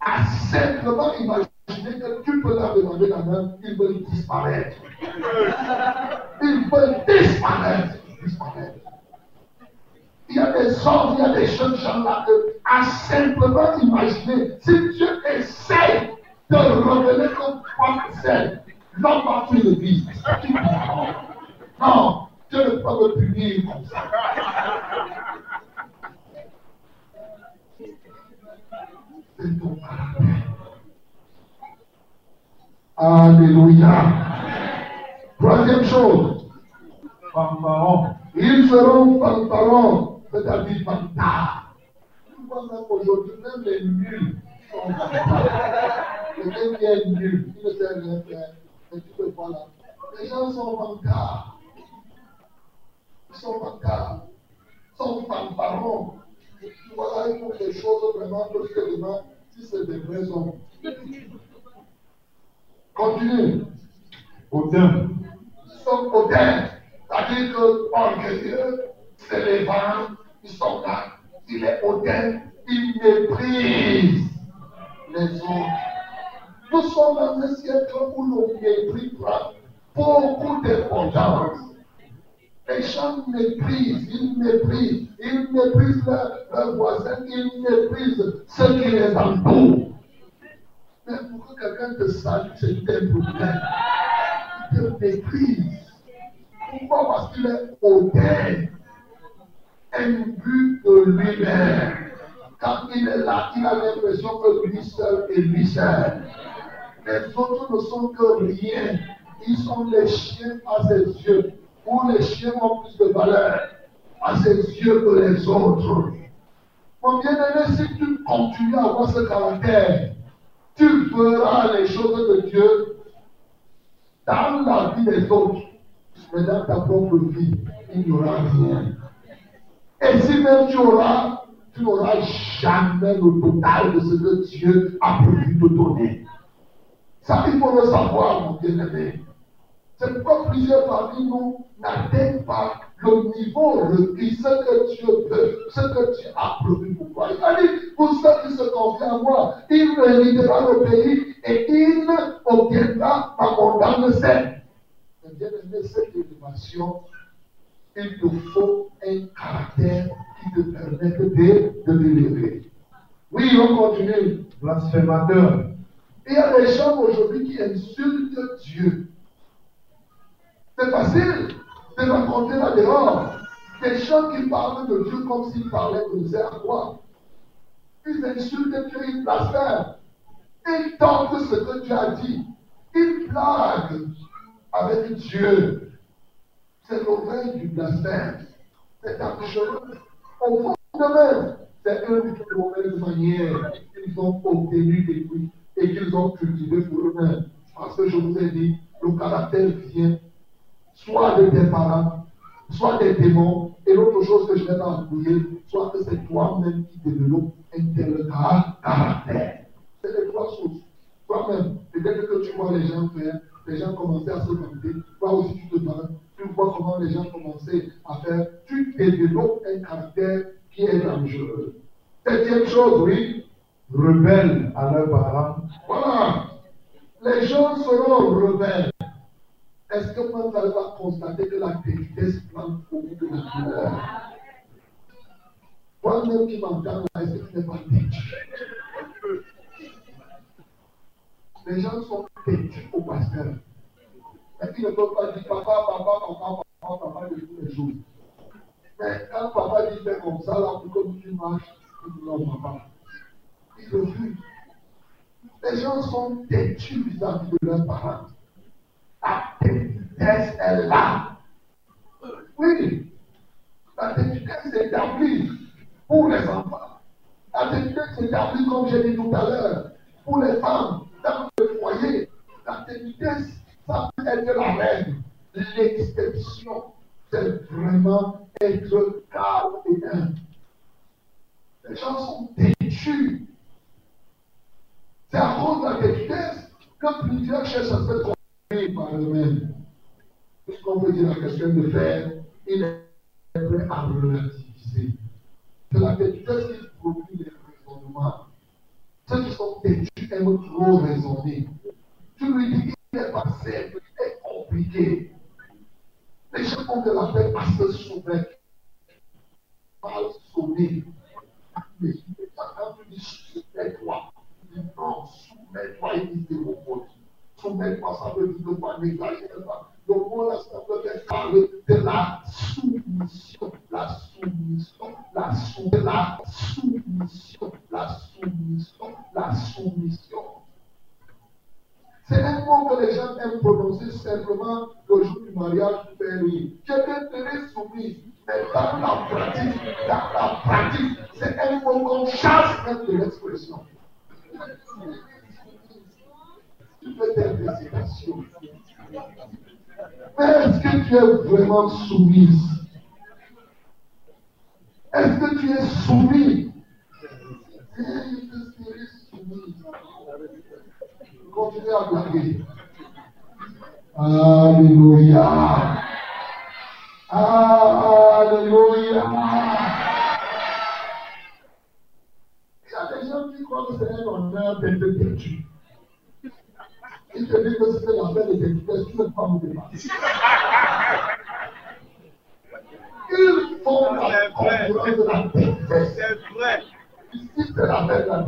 À simplement imaginer que tu peux leur demander la main, ils veulent disparaître. Ils veulent disparaître. Disparaître. Il y a des hommes, il y a des jeunes gens là que, à simplement imaginer, si Dieu essaie de revenir comme femme c'est, l'homme va tuer l'église. Tu comprends? Non, Dieu ne peut pas me punir comme ça. C'est ton caractère. Alléluia. Troisième chose, Fanfaron. ils seront fanfarons, c'est-à-dire fantards. Tu vois même aujourd'hui, même les nuls sont fantards. Quelqu'un qui est nul, il ne sait rien faire, mais tu peux pas là. Les gens sont fantards. Ils sont fantards. Ils sont fanfarons. Voilà, il faut que les choses vraiment, parce que demain, si c'est des vrais hommes. Continue. Hautain. Ils sont hautains. C'est-à-dire que orgueilleux, c'est les vents, ils sont là. Il est hautain, il méprise les autres. Nous sommes dans un siècle où le mépris prend beaucoup d'importance. Les gens méprisent, ils méprisent, ils méprisent leurs leurs voisins, ils méprisent ceux qui les entourent. Mais pour salue, c'est un problème. Il te méprise. Pourquoi Parce qu'il est hautain, imbu de lui-même. Quand il est là, il a l'impression que lui seul est lui seul. Les autres ne sont que rien. Ils sont les chiens à ses yeux. Ou les chiens ont plus de valeur à ses yeux que les autres. Mon bien-aimé, si tu continues à avoir ce caractère, tu feras les choses de Dieu dans la vie des autres, mais dans ta propre vie, il n'y aura rien. Et si même tu auras, tu n'auras jamais le total de ce que Dieu a prévu de donner. Ça, il faut le savoir, mon bien-aimé. C'est pourquoi plusieurs parmi nous n'atteignent pas le niveau requis, ce que Dieu veut, ce que Dieu a prévu pour toi. Il a dit, pour ceux qui se confient à moi, il méritera le pays et il obtiendra ma condamne saine. Mais bien aimé, cette élévation, il te faut un caractère qui te permette de, de l'élever. Oui, on continue. blasphémateur, Il y a des gens aujourd'hui qui insultent Dieu. C'est facile de rencontrer là dehors des gens qui parlent de Dieu comme s'ils parlaient de quoi. Ils insultent Dieu, ils blasphèment. Ils tentent ce que Dieu a dit. Ils blaguent avec Dieu. C'est l'oreille du blasphème. C'est dangereux. Au fond de même, c'est eux qui, de mauvaise manière, ils ont obtenu des fruits et qu'ils ont cultivé pour eux-mêmes. Parce que je vous ai dit, le caractère vient soit de tes parents, soit des démons, et l'autre chose que je vais t'embrouiller, soit que c'est toi-même qui développe un tel car- caractère. C'est les trois choses. Toi-même, peut-être que tu vois les gens faire, les gens commencer à se vanter, toi aussi tu te vantes, tu vois comment les gens commençaient à faire, tu développes un caractère qui est dangereux. Septième chose, oui, rebelles à leurs parents, voilà. Les gens seront rebelles. Est-ce que vous allez pas constater que la détresse plante au bout de la douleur? Toi-même qui m'entends est-ce que tu n'es pas têtu Les gens sont têtus au pasteur. Et ils ne peuvent pas dire papa, papa, papa, papa, papa de tous les jours. Mais quand papa dit fais comme ça, là, pour que tu marches, dis non, papa. Il refuse. Les gens sont têtus vis-à-vis de leurs parents. La têtesse est là. Oui, la têtesse est établie pour les enfants. La têtesse est établie, comme j'ai dit tout à l'heure, pour les femmes dans le foyer. La têtesse, ça peut être la règle. L'exception, c'est vraiment être calme et humble. Les gens sont têtus. C'est à cause de la têtesse que plusieurs cherchent à se par eux-mêmes. Puisqu'on veut dire à quelqu'un de faire, il est prêt à relativiser. C'est la têtesse qui produit les raisonnements. Ceux qui sont têtus aiment trop raisonner. Tu lui dis, il est pas simple, il est compliqué. Les gens ont de la peine à se soumettre. Mal sonner. Mais quand tu dis dis non, soumets-toi, il dit mon mot. Soumets-toi, ça veut dire ne pas n'exagère pas. Le mot là, ça veut dire parler de la soumission, la soumission, la soumission, la soumission, la soumission, la soumission. C'est un mot que les gens aiment prononcer simplement le jour du mariage pour faire rire. Serai soumise. Mais dans la pratique, dans la pratique, c'est un mot qu'on chasse de l'expression. Mais est-ce que tu es vraiment soumise Est-ce que tu es soumis. Continuez à blaguer. Alléluia. Alléluia. Il y a des gens qui croient que c'est un honneur d'être. Ils te disent que si c'est la fête de têtitude, tu ne peux pas me dépasser. Ils font la concurrence de la. C'est vrai. Ici, c'est la fête de la.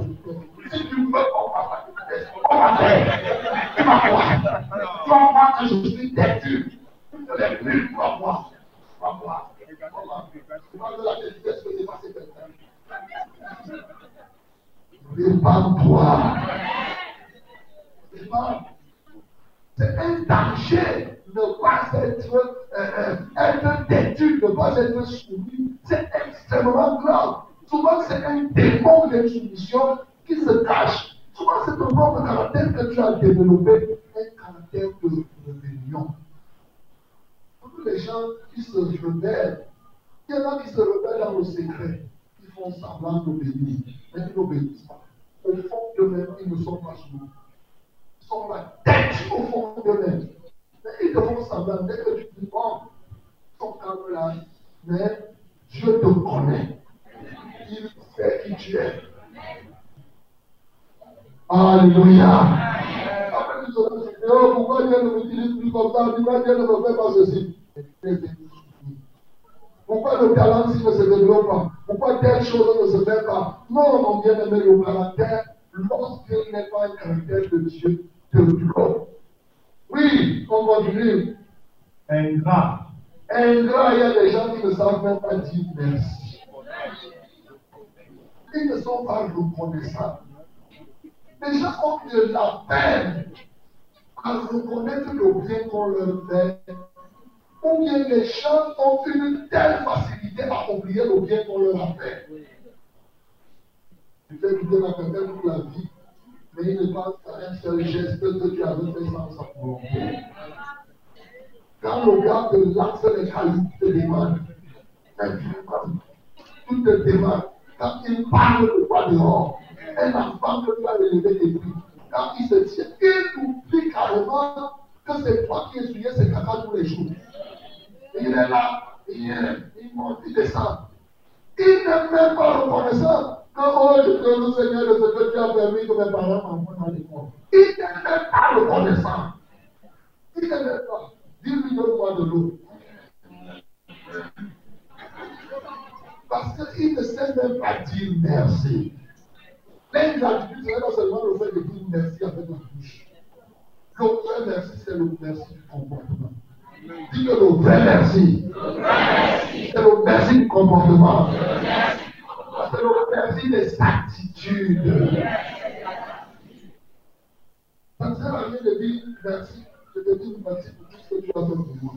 Si tu veux, va pas têter. On va faire. Tu vas voir. Tu vas voir que je suis têtu. Je l'ai vu, tu vas voir. Tu vas voir. Tu vas voir. Tu vas de la têtesse que dépasser quelqu'un. Répare-toi. Répare. C'est un danger ne pas être, euh, euh, être ne pas être soumis. C'est extrêmement grave. Souvent, c'est un démon d'insoumission qui se cache. Souvent, c'est ton propre caractère que tu as développé, un caractère de rébellion. les gens qui se rebellent, il y en a qui se rebellent dans le secret. Ils font semblant d'obéir, mais ils n'obéissent pas. Au fond d'eux-mêmes, ils ne sont pas sourds. Sont la tête au fond d'eux-mêmes. Mais ils te font semblant. Dès que tu dis, bon, ils sont calmes là, mais Dieu te connaît. Il sait qui tu es. Alléluia. Après, dis, oh, pourquoi Dieu ne m'utilise plus comme ça Pourquoi Dieu ne me fait pas ceci Pourquoi le talent ne se développe pas? Pourquoi telle chose ne se fait pas? Non, mon bien-aimé, le caractère, lorsqu'il n'est pas un caractère de Dieu, te bloque. Oui, on continue. ingrat, Ingrat, il y a des gens qui ne savent même pas dire merci. Ils ne sont pas reconnaissants. Les gens ont de la peine à reconnaître le bien qu'on leur fait. Ou bien les gens ont une telle facilité à oublier le bien qu'on leur a fait. Tu fais du bien à quelqu'un toute la vie, mais il ne pense à un seul geste que tu avais fait sans sa volonté. Quand le gars de l'axe les calices te demande, tu te demandes, quand il parle de toi dehors, un enfant que tu as élevé depuis, quand il se tient, il oublie carrément que c'est toi qui essuyais ses caca tous les jours. Il est là, il, est, il monte, il descend. Il n'est même pas reconnaissant que oh, je loue Seigneur de ce que tu as permis que mes parents m'envoient dans l'école. Il n'est pas reconnaissant. Il n'est pas. Dis-lui donne-moi de l'eau. Parce qu'il ne sait même pas dire merci. L'ingratitude, ce n'est pas seulement le fait de dire merci avec la bouche. Le vrai merci, c'est le merci du comportement. Dis que le vrai merci. C'est le merci du comportement. Le merci des attitudes. Ça ne sert à rien de dire merci. Je te dis merci pour tout ce que tu as fait pour moi.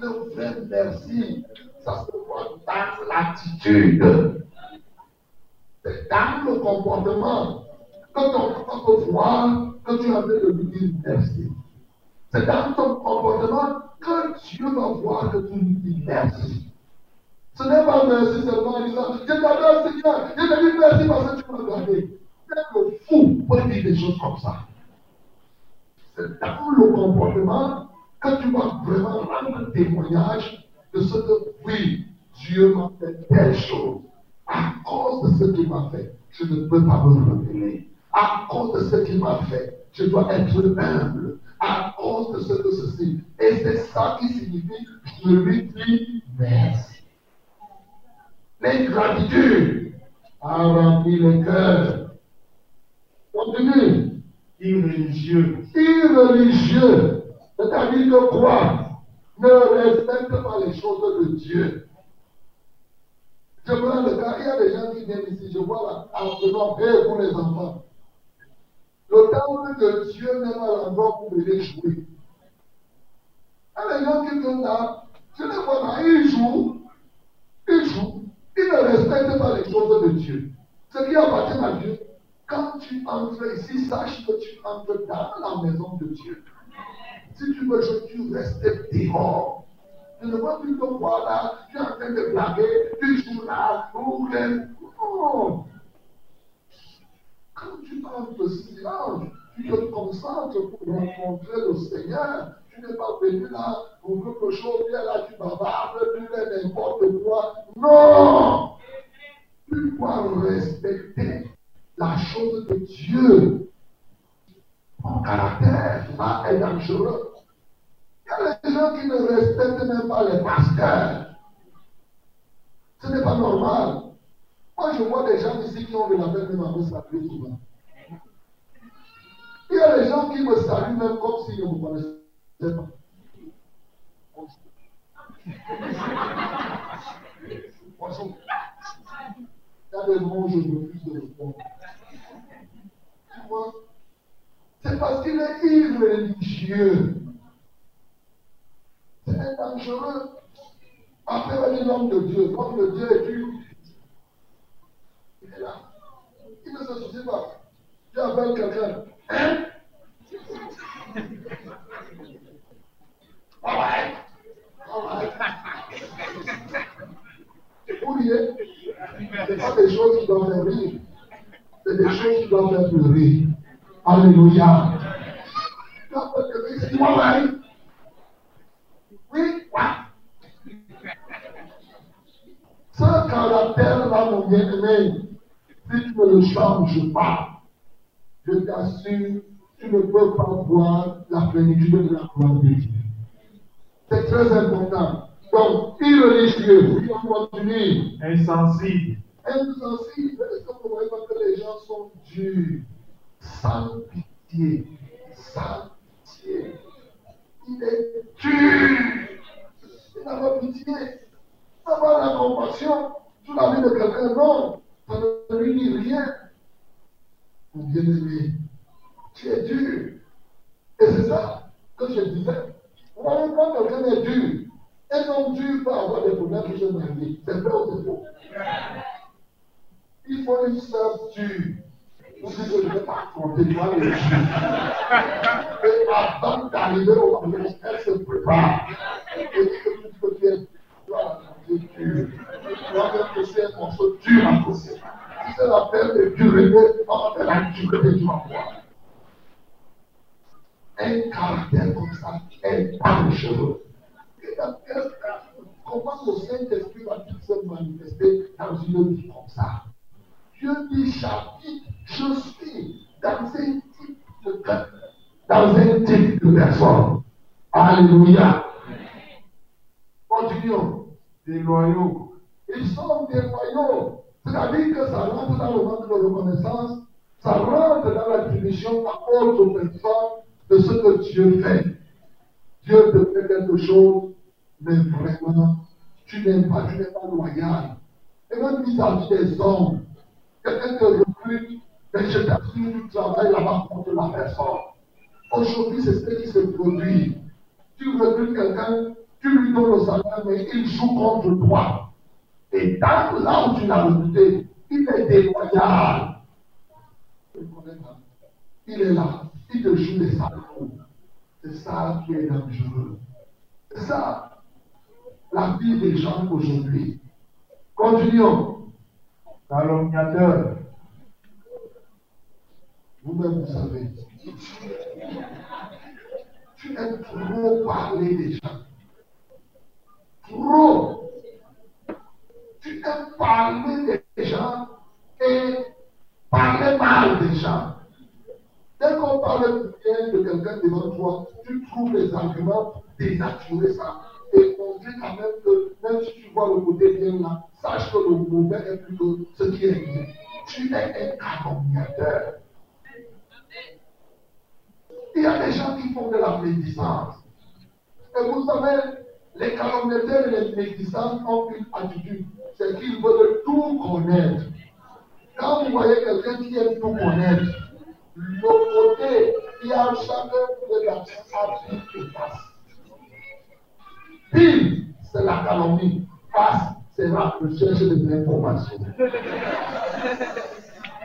Le vrai merci, ça se voit dans l'attitude. C'est dans le comportement ton enfant peut voir que tu as fait de lui dire merci. C'est dans ton comportement que Dieu va voir que tu lui dis merci. Ce n'est pas merci seulement en disant Je t'adore Seigneur, je te dis merci parce que tu m'as gardé. Même le fou peut dire des choses comme ça. C'est dans le comportement que tu vas vraiment rendre témoignage de ce que, oui, Dieu m'a fait telle chose. À cause de ce qu'il m'a fait, je ne peux pas me rebeller. À cause de ce qu'il m'a fait, je dois être humble. À cause de ce que ceci. Et c'est ça qui signifie, je lui dis merci. L'ingratitude a rempli le cœur. Continue. irréligieux, Irreligieux. C'est-à-dire que quoi? Ne respecte pas les choses de Dieu. Je prends le cas, il y a des gens qui viennent ici, je vois là, en faisant paix pour les enfants. Le temple de Dieu n'est pas l'endroit où jouer. Il y a des gens qui viennent là, je les vois là, ils jouent, ils jouent, ils ne respectent pas les choses de Dieu. Ce qui appartient à Dieu, quand tu entres ici, sache que tu entres dans la maison de Dieu. Si tu veux jouer, tu restes dehors. Je ne vois plus te voir là, tu es en train de blaguer, tu joues là, ou. Non. Quand tu tu te concentres pour rencontrer le Seigneur. Tu n'es pas venu là pour quelque chose, bien là, tu bavardes, tu fais n'importe quoi. Non! Tu dois respecter la chose de Dieu. Ton caractère là est dangereux. Il y a des gens qui ne respectent même pas les pasteurs. Ce n'est pas normal. Moi, je vois des gens ici qui ont de la peine même à me saluer souvent. Il y a des gens qui me saluent même comme s'ils ne me connaissaient pas. Il y a des mots où je refuse de répondre. Tu vois C'est parce qu'il est irréligieux. C'est dangereux. Après, l'homme de Dieu. L'homme de Dieu est tu. Il est là. Il ne se soucie pas. Tu appelles quelqu'un. Hein? All des choses qui doivent faire rire. C'est des choses qui doivent faire pleurer. Alléluia. Tu appelles quelqu'un, c'est moi, Oui, ouais. Ce caractère-là, mon bien-aimé, si tu ne le pas, je t'assure, tu ne peux pas voir la plénitude de la gloire de Dieu. C'est très important. Donc, irreligieux, il faut continuer. Insensible. Insensible, est-ce que vous voyez pas que les gens sont durs, sans pitié, sans pitié. Il est dur. Il n'a pas pitié. Il n'a pas la compassion sur la vie de quelqu'un. Non, ça ne lui dit rien. Mon bien-aimé, tu es dur. Et c'est ça que je disais. Voyez, quand quelqu'un est dur, un homme dur peut avoir des problèmes qui se marient. C'est vrai ou c'est faux? Il faut une sœur dure. Dites que je ne vais pas affronter toi les. Et avant d'arriver au mariage, elle se prépare. Et dit que tu peux bien, tu vas affronter dur. Tu vas faire que c'est un morceau dur à poser. C'est la peine de durer, on va faire la durée du voir. Un caractère comme ça est dangereux. Comment le Saint-Esprit va-t-il se manifester dans une vie comme ça Dieu dit chapitre, je suis dans un type de dans un type de personne. Alléluia. Continuons. Des loyaux. Ils sont des loyaux. C'est-à-dire que ça rentre dans le manque de reconnaissance, ça rentre dans l'attribution à autre personne de ce que Dieu fait. Dieu te fait quelque chose, mais vraiment, tu n'es pas, tu n'es pas loyal. Et même vis-à-vis des hommes, quelqu'un te recrute, mais je t'assure, tu travailles là-bas contre la personne. Aujourd'hui, c'est ce qui se produit. Tu recrutes quelqu'un, tu lui donnes le salaire, mais il joue contre toi. Et dans là où tu l'as recruté, il est déloyal. Il est là, il te joue des salauds. C'est ça qui est dangereux. C'est ça, la vie des gens aujourd'hui. Continuons. Calomniateur. Vous-même, vous savez. Tu aimes trop parler des gens. Trop. Tu aimes parler des gens et parler mal des gens. Dès qu'on parle bien de quelqu'un devant toi, tu trouves les arguments pour dénaturer ça. Et on dit quand même que même si tu vois le côté bien là, sache que le mauvais est plutôt ce qui est bien. Tu es un calomniateur. Il y a des gens qui font de la médisance. Et vous savez, les calomniateurs et les médisants ont une attitude, c'est qu'ils veulent tout connaître. Quand vous voyez quelqu'un qui aime tout connaître, le côté, y a chacun de la vie face. Pile, c'est la calomnie. Face, c'est la recherche de l'information.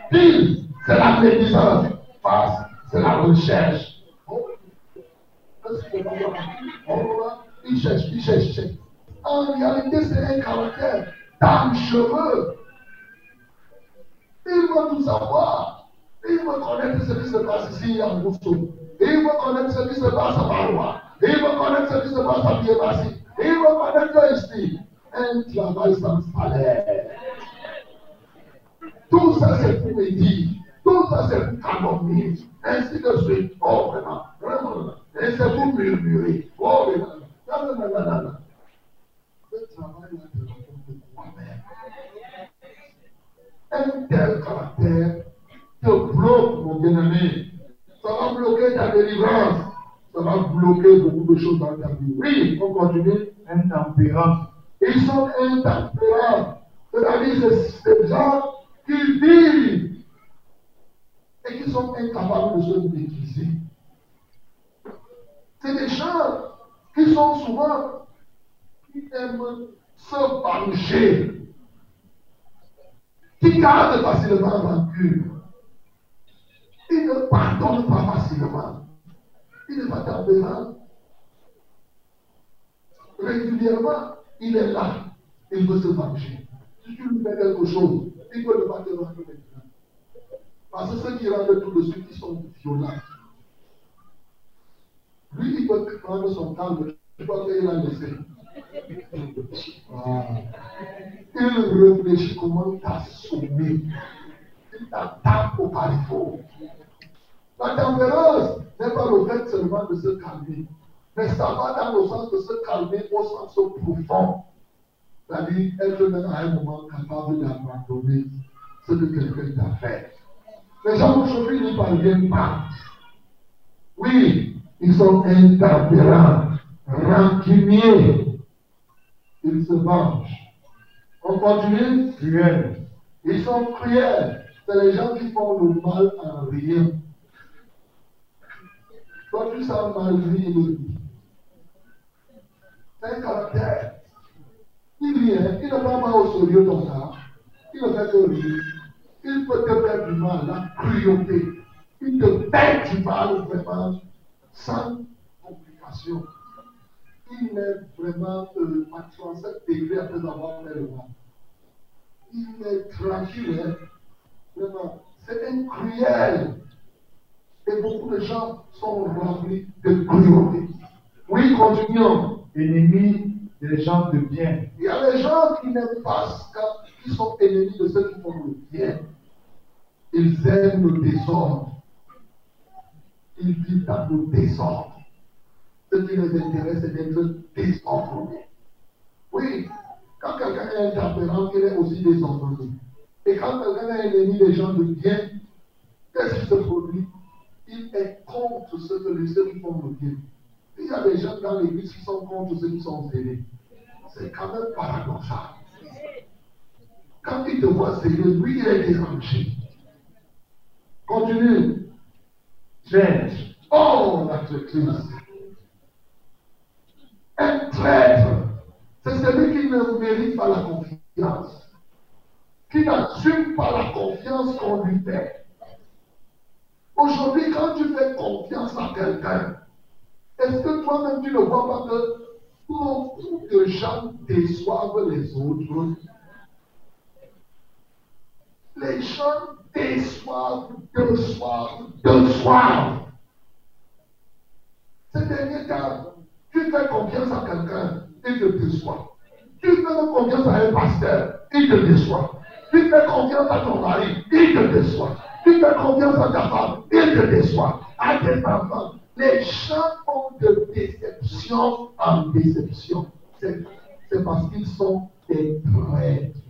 Pile, c'est la médisance. Face, c'est la recherche. Il cherche, il cherche. En réalité, c'est un caractère dangereux. Il veut tout savoir. Il veut connaître ce qui se passe ici en Rousseau. Il veut connaître ce qui se passe à Marois. Il veut connaître ce qui se passe à Piedassi. Il veut connaître ici. Un travail sans salaire. Tout ça, c'est pour me dire. Tout ça, c'est pour calomnier. Ainsi de suite. Oh, vraiment. Vraiment. Et c'est pour murmurer. Oh, vraiment. Un tel caractère te bloque, mon bien-aimé. Ça va bloquer ta délivrance. Ça va bloquer beaucoup de choses dans ta vie. Oui, on continue. Intempérant. Ils sont intempérants. C'est-à-dire, c'est des gens qui vivent et qui sont incapables de se maîtriser. C'est des gens qui sont souvent, qui aiment se venger, qui gardent facilement rancune. pardonne pas facilement. Il n'est pas tempérant. Régulièrement, il est là. Il veut se venger. Si tu lui fais quelque chose, il peut ne pas te rendre maintenant. Parce que ceux qui rendent tout de suite, ils sont violents. Lui, il peut prendre son calme. Je crois qu'il a laissé. Il réfléchit comment t'assommer. Il t'attaque au carrefour. La tempérance n'est pas le fait seulement de se calmer, mais ça va dans le sens de se calmer au sens profond. C'est-à-dire être même à un moment capable d'abandonner ce que quelqu'un t'a fait. Les gens aujourd'hui n'y parviennent pas. Oui, ils sont intempérants, rancuniers. Ils se vengent. On continue Cruels. Ils sont cruels. C'est les gens qui font le mal en rien. Toi, tu sens mal vivre. C'est un caractère. Il vient, il ne prend pas au sérieux ton cas. Il ne fait que rire. Il peut te faire du mal, la cruauté. Il te fait du mal vraiment sans complication. Il est vraiment euh, à 37 degrés après avoir fait le mal. Il est tranquille, hein? vraiment. C'est un cruel. Et beaucoup de gens sont remplis de cruauté. Oui, continuons. Ennemis des gens de bien. Il y a des gens qui n'aiment pas qui sont ennemis de ceux qui font le bien. Ils aiment le désordre. Ils vivent dans le désordre. Ce qui les intéresse, c'est d'être désordonné. Oui, quand quelqu'un est un tempérament, il est aussi désordonné. Et quand quelqu'un est ennemi des gens de bien, qu'est-ce qui se produit? Il est contre ce que les ceux qui font le bien. Il y a des gens dans l'église qui sont contre ceux qui sont zélés. C'est quand même paradoxal. Quand il te voit zélé, lui, il est dérangé. Continue. Oh, la traîtrise. Un traître, c'est celui qui ne mérite pas la confiance, qui n'assume pas la confiance qu'on lui fait. Aujourd'hui, quand tu fais confiance à quelqu'un, est-ce que toi-même tu ne vois pas que beaucoup de gens déçoivent les autres? Les gens déçoivent, déçoivent, déçoivent. Ces derniers temps, tu fais confiance à quelqu'un, il te déçoit. Tu fais confiance à un pasteur, il te déçoit. Tu fais confiance à ton mari, il te déçoit. Tu fais confiance à ta femme, il te déçoit. À tes enfants, les gens ont de déception en déception. C'est parce qu'ils sont des traîtres.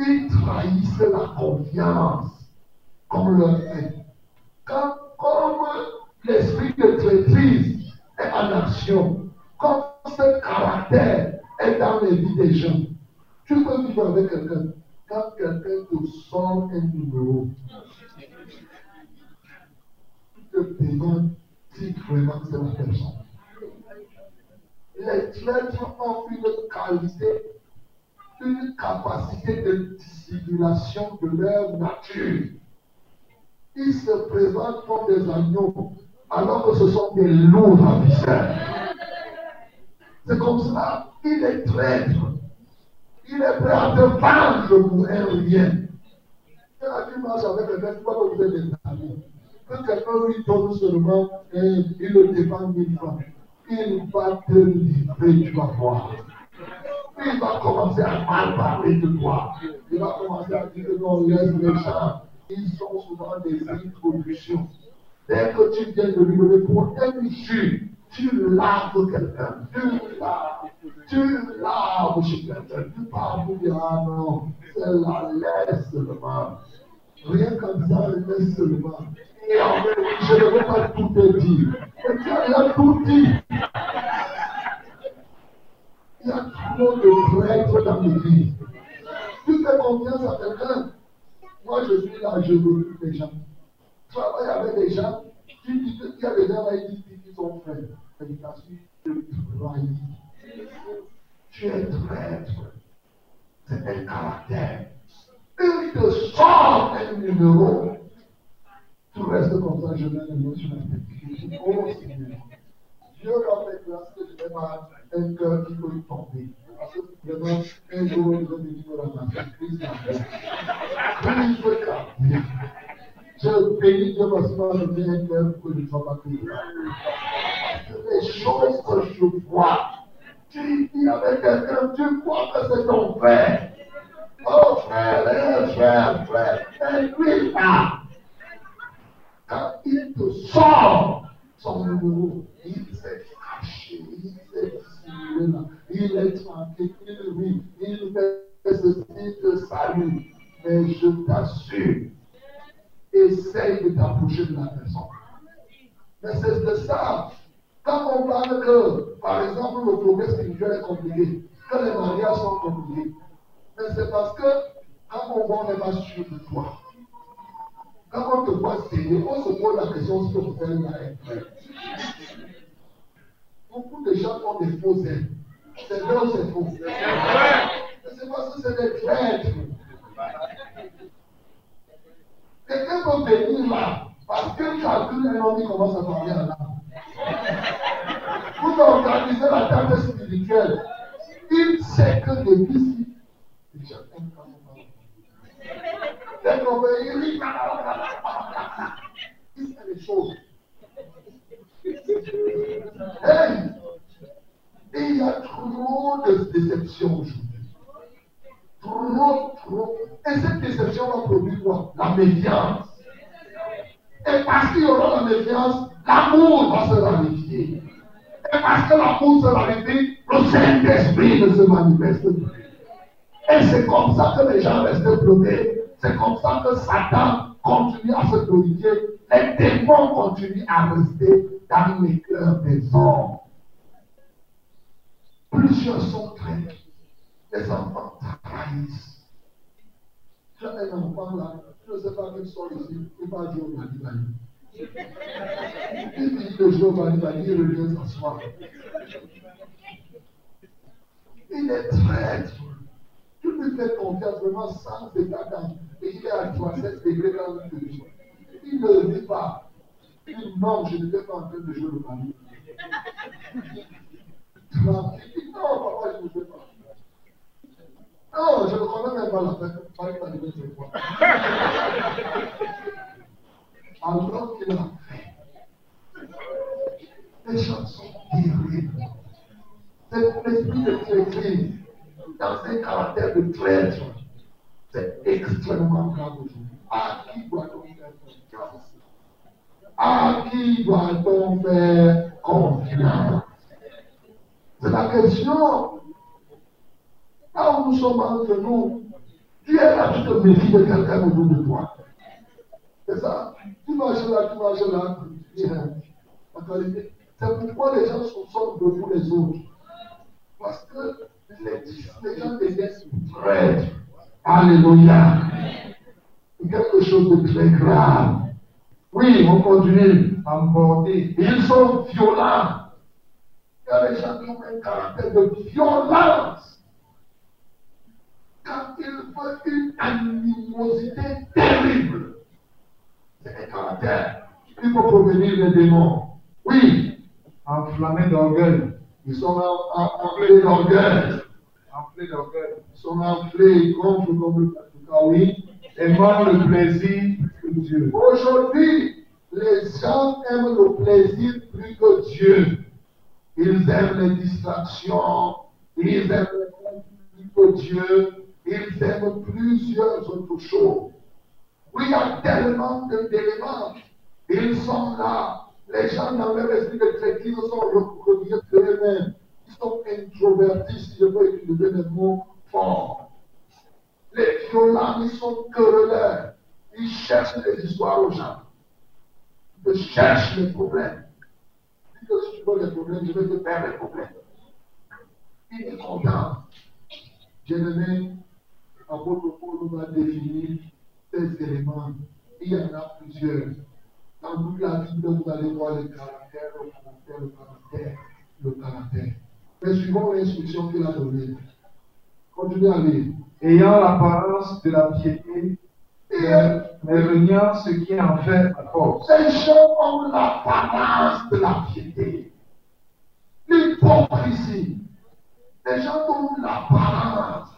Ils trahissent la confiance qu'on leur fait. Quand, comme l'esprit de traîtrise est en action, comme ce caractère est dans les vies des gens, tu peux vivre avec quelqu'un. Quand quelqu'un te sort un numéro, te demande si vraiment c'est la personne. Les traîtres ont une qualité, une capacité de dissimulation de leur nature. Ils se présentent comme des agneaux, alors que ce sont des loups ravisseurs. C'est comme ça. Il est traître. Il est prêt à te vendre pour un rien. Quand tu marches avec tu vois que vous êtes des amis. Quand quelqu'un lui donne seulement, il le dépend mille francs, il va te livrer, tu vas voir. Il va commencer à mal parler de toi. Il va commencer à dire non, laisse les gens. Ils sont souvent des introductions. Dès que tu viens de lui donner pour un jus, tu laves quelqu'un. Tu laves. Tu laves chez quelqu'un. Tu parles pour dire, ah non, c'est la laisse seulement. Rien comme ça, laisse seulement. Et en fait, je ne veux pas tout te dire. Mais tu as tout dit. Trop de traîtres dans l'église. Tu fais confiance à quelqu'un. Moi, je suis là, je veux les gens. Travaille avec des gens. Tu dis qu'il y a des gens là, ils disent qu'ils sont frères. Mais il t'a trahir. Tu es traître. C'est un caractère. Il te sort un numéro. Tu tout reste comme ça, je mets dis, oh Seigneur, Dieu m'a fait grâce que je n'ai pas un cœur qui peut tomber. Un calmer. Je bénis que. Les choses que je vois, tu dis avec quelqu'un, tu crois que c'est ton frère. Oh frère, frère, frère, et lui là, quand il te sort son numéro, il s'est caché, il s'est il est tranquille, il rit, il fait ceci de salut. Mais je t'assure, essaye de t'approcher de la personne. Mais c'est de ça. Quand on parle que, par exemple, le progrès spirituel est compliqué, que les mariages sont compliqués, mais c'est parce que quand on voit, on n'est pas sûr de toi. Quand on te voit saigner, on se pose la question si ton frère là est prêt. Beaucoup de gens ont des faux. C'est ou c'est faux? C'est parce que c'est des traîtres. Quelqu'un peut venir là, parce que calcule un homme qui commence à parler à l'âme. Vous organisez la table spirituelle. Il sait que depuis Dès qu'on veut, il fait les choses? Hey! Et il y a trop de déceptions aujourd'hui. Trop, trop. Et cette déception va produire quoi? La méfiance. Et parce qu'il y aura la méfiance, l'amour va se ramifier. Et parce que l'amour se ramifie, le Saint-Esprit ne se manifeste plus. Et c'est comme ça que les gens restent bloqués. C'est comme ça que Satan continue à se glorifier. Les démons continuent à rester dans les cœurs des hommes. Plusieurs sont traînés. Les enfants trahissent. J'ai un enfant là, je ne sais pas quel sort ici, il va jouer au Bali Il dit que jouer au Bali il revient s'asseoir. Il est traître. Tu lui fais confiance vraiment sans état d'âme. Et il est à 37 degrés dans le jeu. Il ne dit pas. Il dit non, je ne vais pas en train de jouer le Bali. Non, papa, je ne pas. Non, je ne connais même pas la fête. Pas que. Alors qu'il a fait. Gens sont terribles. C'est l'esprit de traîtrise dans un caractère de traître. C'est extrêmement grave aujourd'hui. À qui doit-on faire confiance À qui doit-on faire confiance C'est la question. Là où nous sommes entre nous, tu es là, tu te méfies de quelqu'un autour de toi. C'est ça. Tu marches là, tu marches là, tu c'est pourquoi les gens sont debout les autres. Parce que les, gens deviennent traîtres. Alléluia. Quelque chose de très grave. Oui, on continue. Emporter. Ils sont violents. Il des gens qui ont un caractère de violence. Quand ils font une animosité terrible, c'est un caractère. Il faut provenir des démons. Oui. Enflammé d'orgueil. Ils sont en- en- enflés d'orgueil. Enflé d'orgueil. Ils sont enflés, ils gonflent comme le oui. Aimant le plaisir plus que Dieu. Aujourd'hui, les gens aiment le plaisir plus que Dieu. Ils aiment les distractions, ils aiment les que Dieu, ils aiment plusieurs autres choses. Oui, il y a tellement de- d'éléments. Ils sont là. Les gens dans leur esprit de traîtrise sont recroquevillés d'eux-mêmes. Ils sont introvertis, si je peux utiliser des mots forts. Les violents, ils sont querelleurs. Ils cherchent des histoires aux gens. Ils cherchent les problèmes. Que si tu les problèmes, je vais te faire les problèmes. Il est content. Bien-aimé, apôtre Paul nous a défini ces éléments. Il y en a plusieurs. Dans toute la Bible, vous allez voir le caractère, le caractère, le caractère, le caractère. Mais suivant l'instruction qu'il a donnée. Continuez à lire. Ayant l'apparence de la piété, Et reniant ce qui en fait la force. Ces gens ont l'apparence de la piété. L'hypocrisie. Les gens ont l'apparence.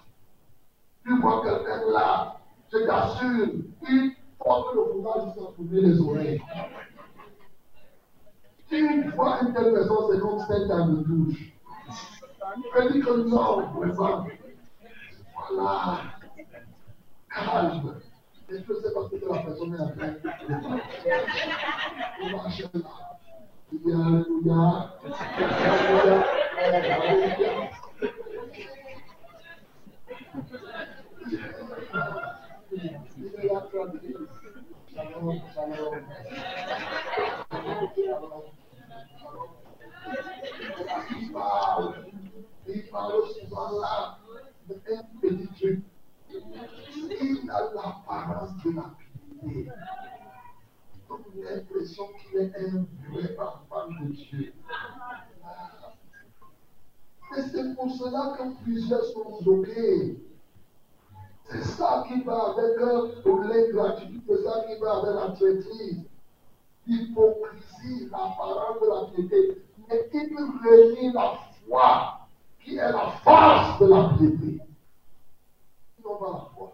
Tu vois quelqu'un là, je t'assure, il porte le foulard jusqu'à trouver les oreilles. Tu vois une telle personne, c'est comme celle dans le douche. Elle dit que non, vraiment. Voilà. Calme. Et je sais parce que la personne est de Il marche là. Alléluia. Alléluia. Il est là. Il parle. Il parle souvent là d'un petit truc. L'apparence de la piété. Comme l'impression qu'il est un vrai enfant de Dieu. Et c'est pour cela que plusieurs sont bloqués. C'est ça qui va avec l'ingratitude, c'est ça qui va avec la traîtrise, l'hypocrisie, l'apparence de la piété. Mais il renie la foi, qui est la force de la piété. N'ont pas la foi.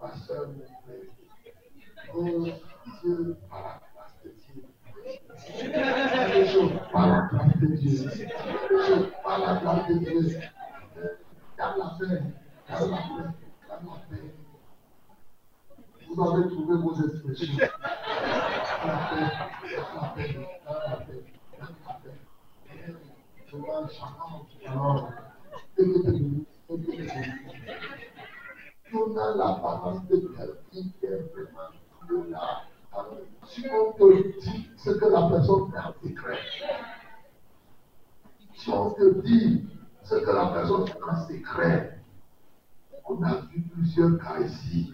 Ma soeur, mon frère. Oh, Dieu, par la grâce de Dieu. Par la grâce de Dieu. Par la grâce de Dieu. Garde la paix. Garde la paix. Garde la paix. Vous avez trouvé vos expressions. Garde la paix. Garde la paix. Garde la paix. Garde la paix. A l'apparence de quelqu'un qui est vraiment là. Si on te dit ce que la personne fait en secret, si on te dit ce que la personne fait en secret, on a vu plusieurs cas ici.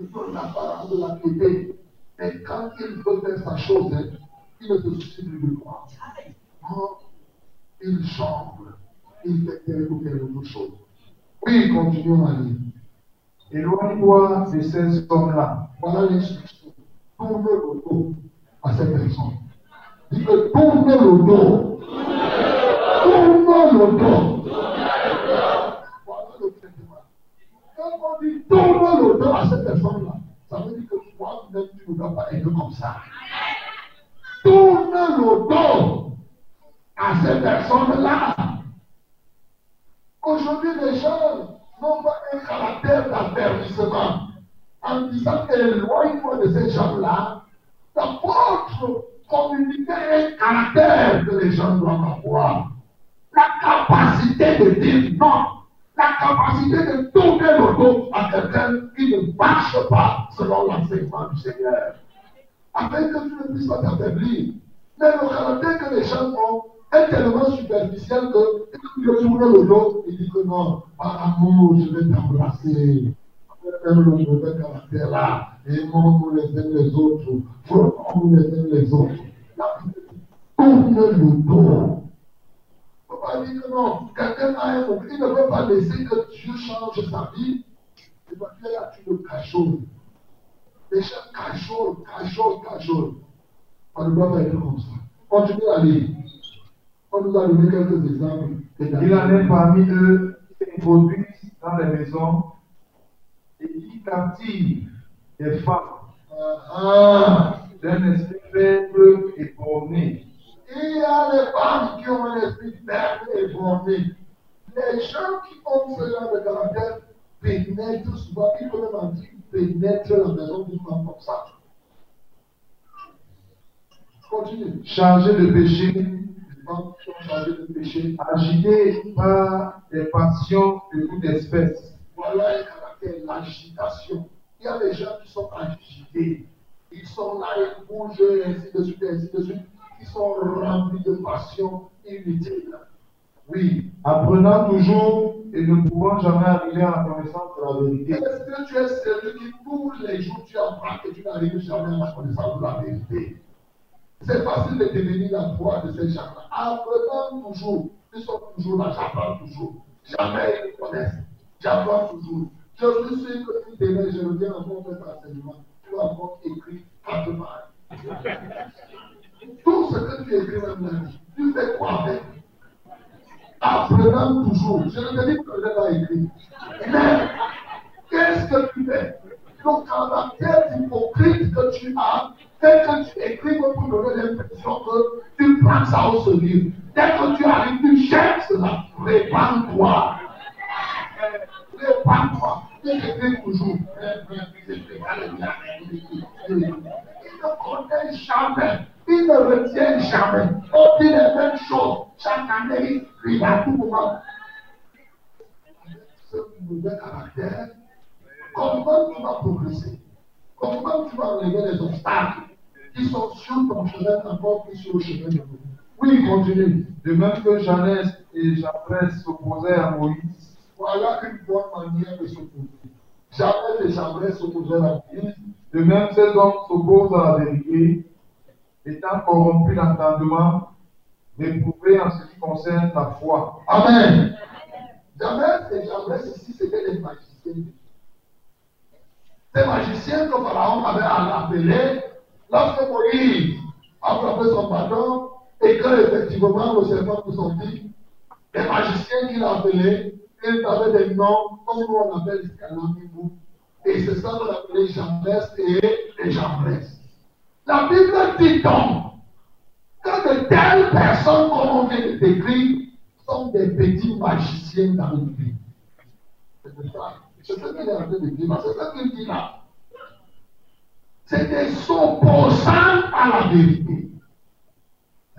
Ils ont l'apparence de la piété. Mais quand il veut faire sa chose, il ne se soucie plus de toi. Non, il chambre. Oui, continuons à lire. Éloigne-toi de ces hommes-là. Voilà l'instruction. Tourne le dos à cette personne. Dis que tourne le dos. Tourne le dos. Voilà le traitement. Quand on dit tourne le dos à cette personne-là, ça veut dire que toi-même, tu ne dois pas être comme ça. Tourne le dos à ces personnes-là. Aujourd'hui, les gens n'ont pas un caractère d'affermissement. En disant éloigne-moi de ces gens-là, l'apôtre communiquait un caractère que les gens doivent avoir. La capacité de dire non. La capacité de tourner le dos à quelqu'un qui ne marche pas selon l'enseignement du Seigneur. Afin que tu ne puisses pas t'affaiblir. Mais le caractère que les gens ont est tellement superficiel que il tourne le dos, il dit que non, par amour, je vais t'embrasser. Même le mauvais caractère là, aimons-nous les uns les autres, frottons-nous les uns les autres. Tourne le dos. Il ne faut pas dire que non, quelqu'un a un il ne veut pas laisser que Dieu change sa vie. Il va dire là, tu le cacholes. Les gens cacholent, cacholent, cacholent. On ne doit pas être comme ça. Continuez à lire. On nous a donné quelques exemples. Il en est parmi eux qui s'introduisent dans les maisons et qui captivent des femmes Ah, d'un esprit faible et borné. il y a les femmes qui ont un esprit faible et formé. Les gens qui ont ce genre de caractère pénètrent souvent, ils peuvent même en dire, pénètrent la maison d'une femme comme ça. Continue. Chargés de péché, Qui sont chargées de péché. agités par des passions de toute espèce, Voilà un caractère, l'agitation. Il y a des gens qui sont agités. Ils sont là, ils bougent, ainsi de suite, ainsi de suite. Ils sont remplis de passion inutile. Oui. apprenant toujours et ne pouvant jamais arriver à la connaissance de la vérité. Est-ce que tu es celui qui tous les jours tu apprends que tu n'arrives jamais à la connaissance de la vérité? C'est facile de devenir la foi de ces gens-là. Apprenant toujours. Ils sont toujours là, j'apprends toujours. Jamais ils me connaissent. J'apprends toujours. Je suis sûr que si demain je reviens encore faire enseignement, tu vas encore écrire quatre. Tout ce que tu écris maintenant, tu fais quoi avec? Apprenant toujours. Je ne te dis pas que je pas écrit. Mais qu'est-ce que tu fais? Le caractère hypocrite que tu as fait que tu écris pour donner l'impression que tu prends ça au sérieux. Dès que tu arrives, tu cherches cela. Répands-toi. Répands-toi. Tu écris toujours. Il ne connaît jamais. Il ne retient jamais. On dit les mêmes choses. Chaque année, il va tout moment. Ce mauvais caractère, comment tu vas progresser? Comment tu vas relever les obstacles? Qui sont sur ton chemin encore plus sur le chemin de Dieu Oui, continue. De même que Jeannès et Jambres s'opposaient à Moïse, Voilà une bonne manière de s'opposer. Jamais les Jambres s'opposaient à Moïse. de même ces hommes s'opposent à la vérité, étant corrompus d'entendement, réprouvés en ce qui concerne la foi. Amen. Jamais et Jambres ici, c'était des magiciens. Ces magiciens que Pharaon avait appelés lorsque Moïse a frappé son bâton et que effectivement le serpent nous sortit, les magiciens qu'il a appelés, ils avaient des noms comme nous on appelle Scalamimou. Et c'est ça qu'on appelait Jambres et Jambres. La Bible dit donc que de telles personnes, comme on vient de décrire, sont des petits magiciens dans le vie. C'est ça. C'est ce qu'il est en train de dire. C'est ce qu'il dit là. C'est des opposants à la vérité.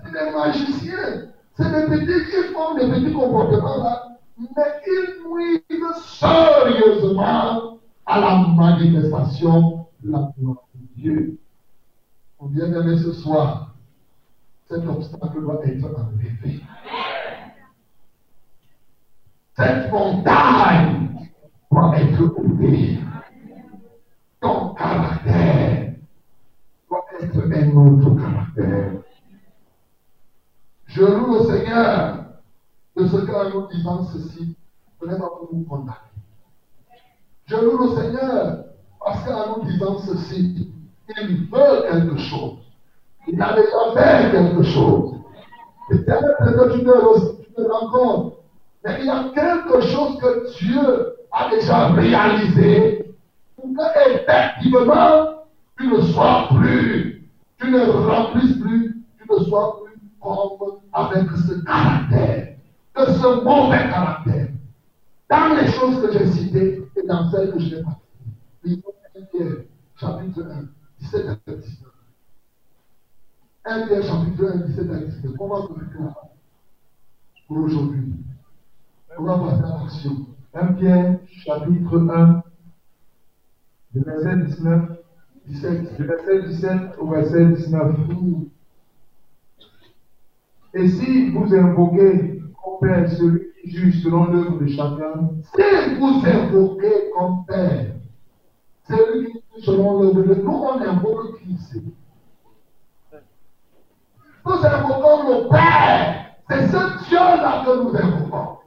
C'est des magiciens. C'est des petits qui font des petits comportements là. Mais ils nuisent sérieusement à la manifestation de la gloire de Dieu. On vient d'aimer ce soir. Cet obstacle doit être enlevé. Cette montagne doit être oubliée. Ton caractère doit être un autre caractère. Je loue le Seigneur de ce qu'en nous disant ceci, ce n'est pas pour nous condamner. Je loue le Seigneur parce qu'en nous disant ceci, il veut quelque chose. Il a déjà fait quelque chose. Peut-être que tu te rends compte. Mais il y a quelque chose que Dieu a déjà réalisé pour que effectivement tu ne sois plus, tu ne remplisses plus, tu ne sois plus comme avec ce caractère, de ce mauvais caractère. Dans les choses que j'ai citées et dans celles que je n'ai pas citées. Lisons 1 Pierre, chapitre 1, 17 à 19. 1 Pierre, chapitre 1, 17 à 19. On va se faire pour aujourd'hui. On va passer à l'action. 1 Pierre, chapitre 1, du verset 19, 17. du verset 17 au verset 19. Et si vous invoquez comme Père celui qui juge selon l'œuvre de chacun, Si vous invoquez comme Père, c'est lui qui dit selon le de Nous, on invoque c'est Nous invoquons le Père. C'est ce Dieu-là que nous invoquons.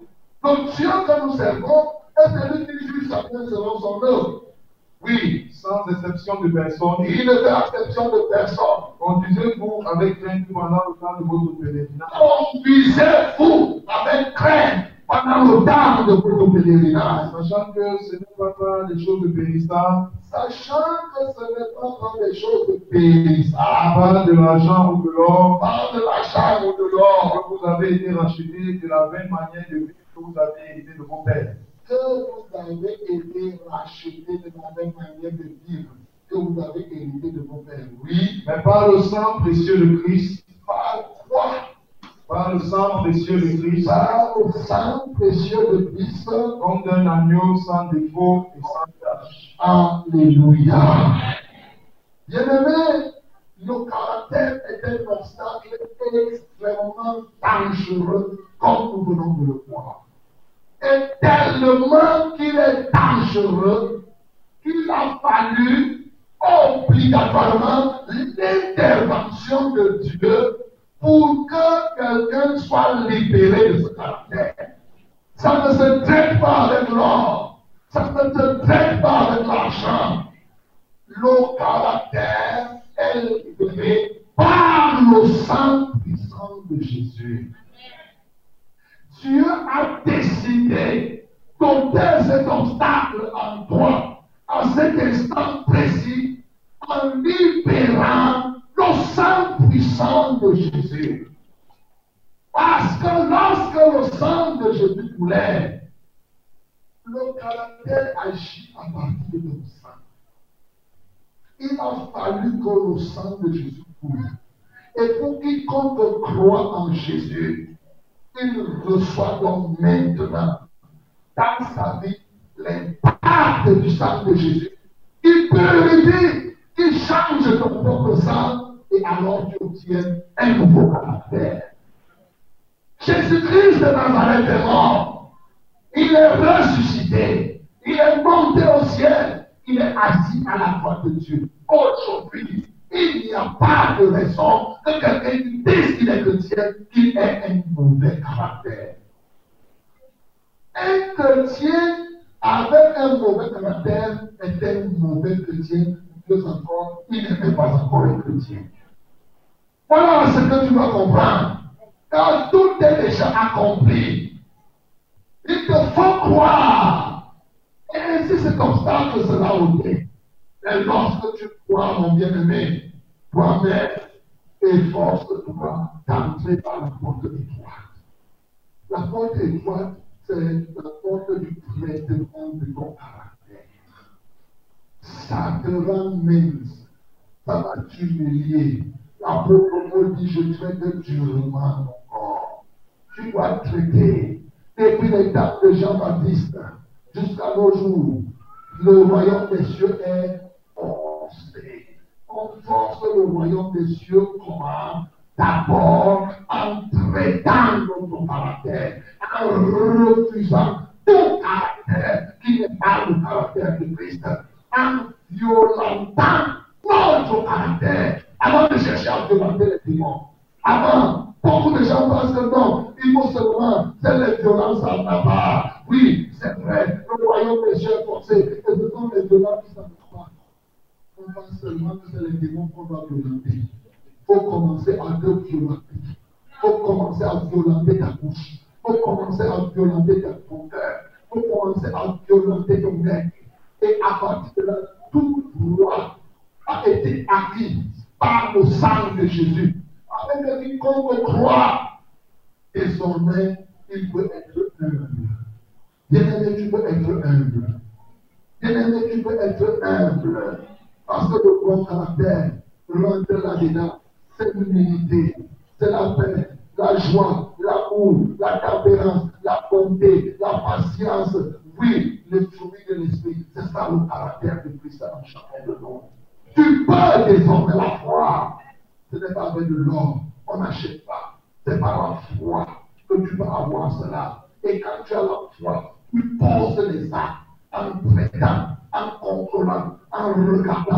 Le Dieu que nous servons est celui qui juge chacun selon son œuvre. Oui, sans exception de personne, il ne fait exception de personne. conduisez-vous avec crainte pendant le temps de votre pèlerinage, Conduisez-vous avec crainte pendant le temps de votre pèlerinage. sachant que ce n'est pas par les choses périssables, Sachant que ce n'est pas par des choses périssables, pas de l'argent ou de l'or, par de l'achat ou de l'or, que vous avez été rachetés de la même manière de que vous avez hérité de vos pères. Que vous avez été rachetés de la même manière de vivre que vous avez hérité de vos pères. Oui, Mais par le sang précieux de Christ, par quoi? Par le sang précieux de Christ, Par le sang précieux de Christ. comme d'un agneau sans défaut et sans tache. Alléluia. Bien-aimé, le caractère est un obstacle extrêmement dangereux, comme nous venons de le voir. Et tellement qu'il est dangereux qu'il a fallu obligatoirement l'intervention de Dieu pour que quelqu'un soit libéré de ce caractère. Ça ne se traite pas avec l'or. Ça ne se traite pas avec l'argent. Le caractère est élevé par le sang puissant de Jésus. Dieu a décidé d'ôter cet obstacle en toi à cet instant précis en libérant le sang puissant de Jésus. Parce que lorsque le sang de Jésus coulait, le caractère agit à partir de ton sang. Il a fallu que le sang de Jésus coule. Et pour quiconque croit en Jésus, il reçoit donc maintenant dans sa vie l'impact du sang de Jésus. Il purifie, il change ton propre sang et alors tu obtiens un nouveau caractère. Jésus-Christ de Nazareth est mort. Il est ressuscité. Il est monté au ciel. Il est assis à la droite de Dieu. Aujourd'hui, il n'y a pas de raison que quelqu'un dise qu'il est chrétien, qu'il ait un mauvais caractère. Un chrétien avec un mauvais caractère est un mauvais chrétien. Plus encore, il n'est pas encore un chrétien. Voilà ce que tu dois comprendre. Car tout est déjà accompli. Il te faut croire. Et ainsi cet obstacle sera ôté. Et lorsque tu crois, mon bien-aimé, toi-même, efforce-toi d'entrer par la porte étroite. La porte étroite, c'est la porte du traitement de ton caractère. Ça te rend mince. Ça va t'humilier. L'apôtre Paul dit, je traite durement mon corps. Tu dois traiter. Depuis les dates de Jean-Baptiste jusqu'à nos jours, le royaume des cieux est forcé. On force le royaume des cieux comment D'abord en traitant notre caractère, en refusant tout caractère qui n'est pas le caractère de Christ, en violentant notre caractère avant de chercher à violenter les démons. Avant, beaucoup de gens pensent que non, il faut seulement faire les violences en bas. Oui, c'est vrai, le royaume des cieux est forcé, et ce sont les violences qui s'en. On pense seulement que c'est les démons qu'on doit violenter. Il faut commencer à te violenter. Il faut commencer à violenter ta bouche. Il faut commencer à violenter ton cœur. Il faut commencer à violenter ton nez. Et à partir de là, toute loi a été acquise par le sang de Jésus. Avec quiconque croit, désormais, il peut être humble. Bien-aimé, tu peux être humble. Bien-aimé, tu peux être humble. Parce que le bon caractère rentre là-dedans. C'est l'humilité, c'est la paix, la joie, l'amour, la tempérance, la bonté, la patience. Oui, le fruit de l'esprit. C'est ça le caractère de Christ en chacun de nous. Tu peux désormais la foi. Ce n'est pas avec de l'or. On n'achète pas. C'est par la foi que tu vas avoir cela. Et quand tu as la foi, tu poses les actes en traitant, en contrôlant, en regardant.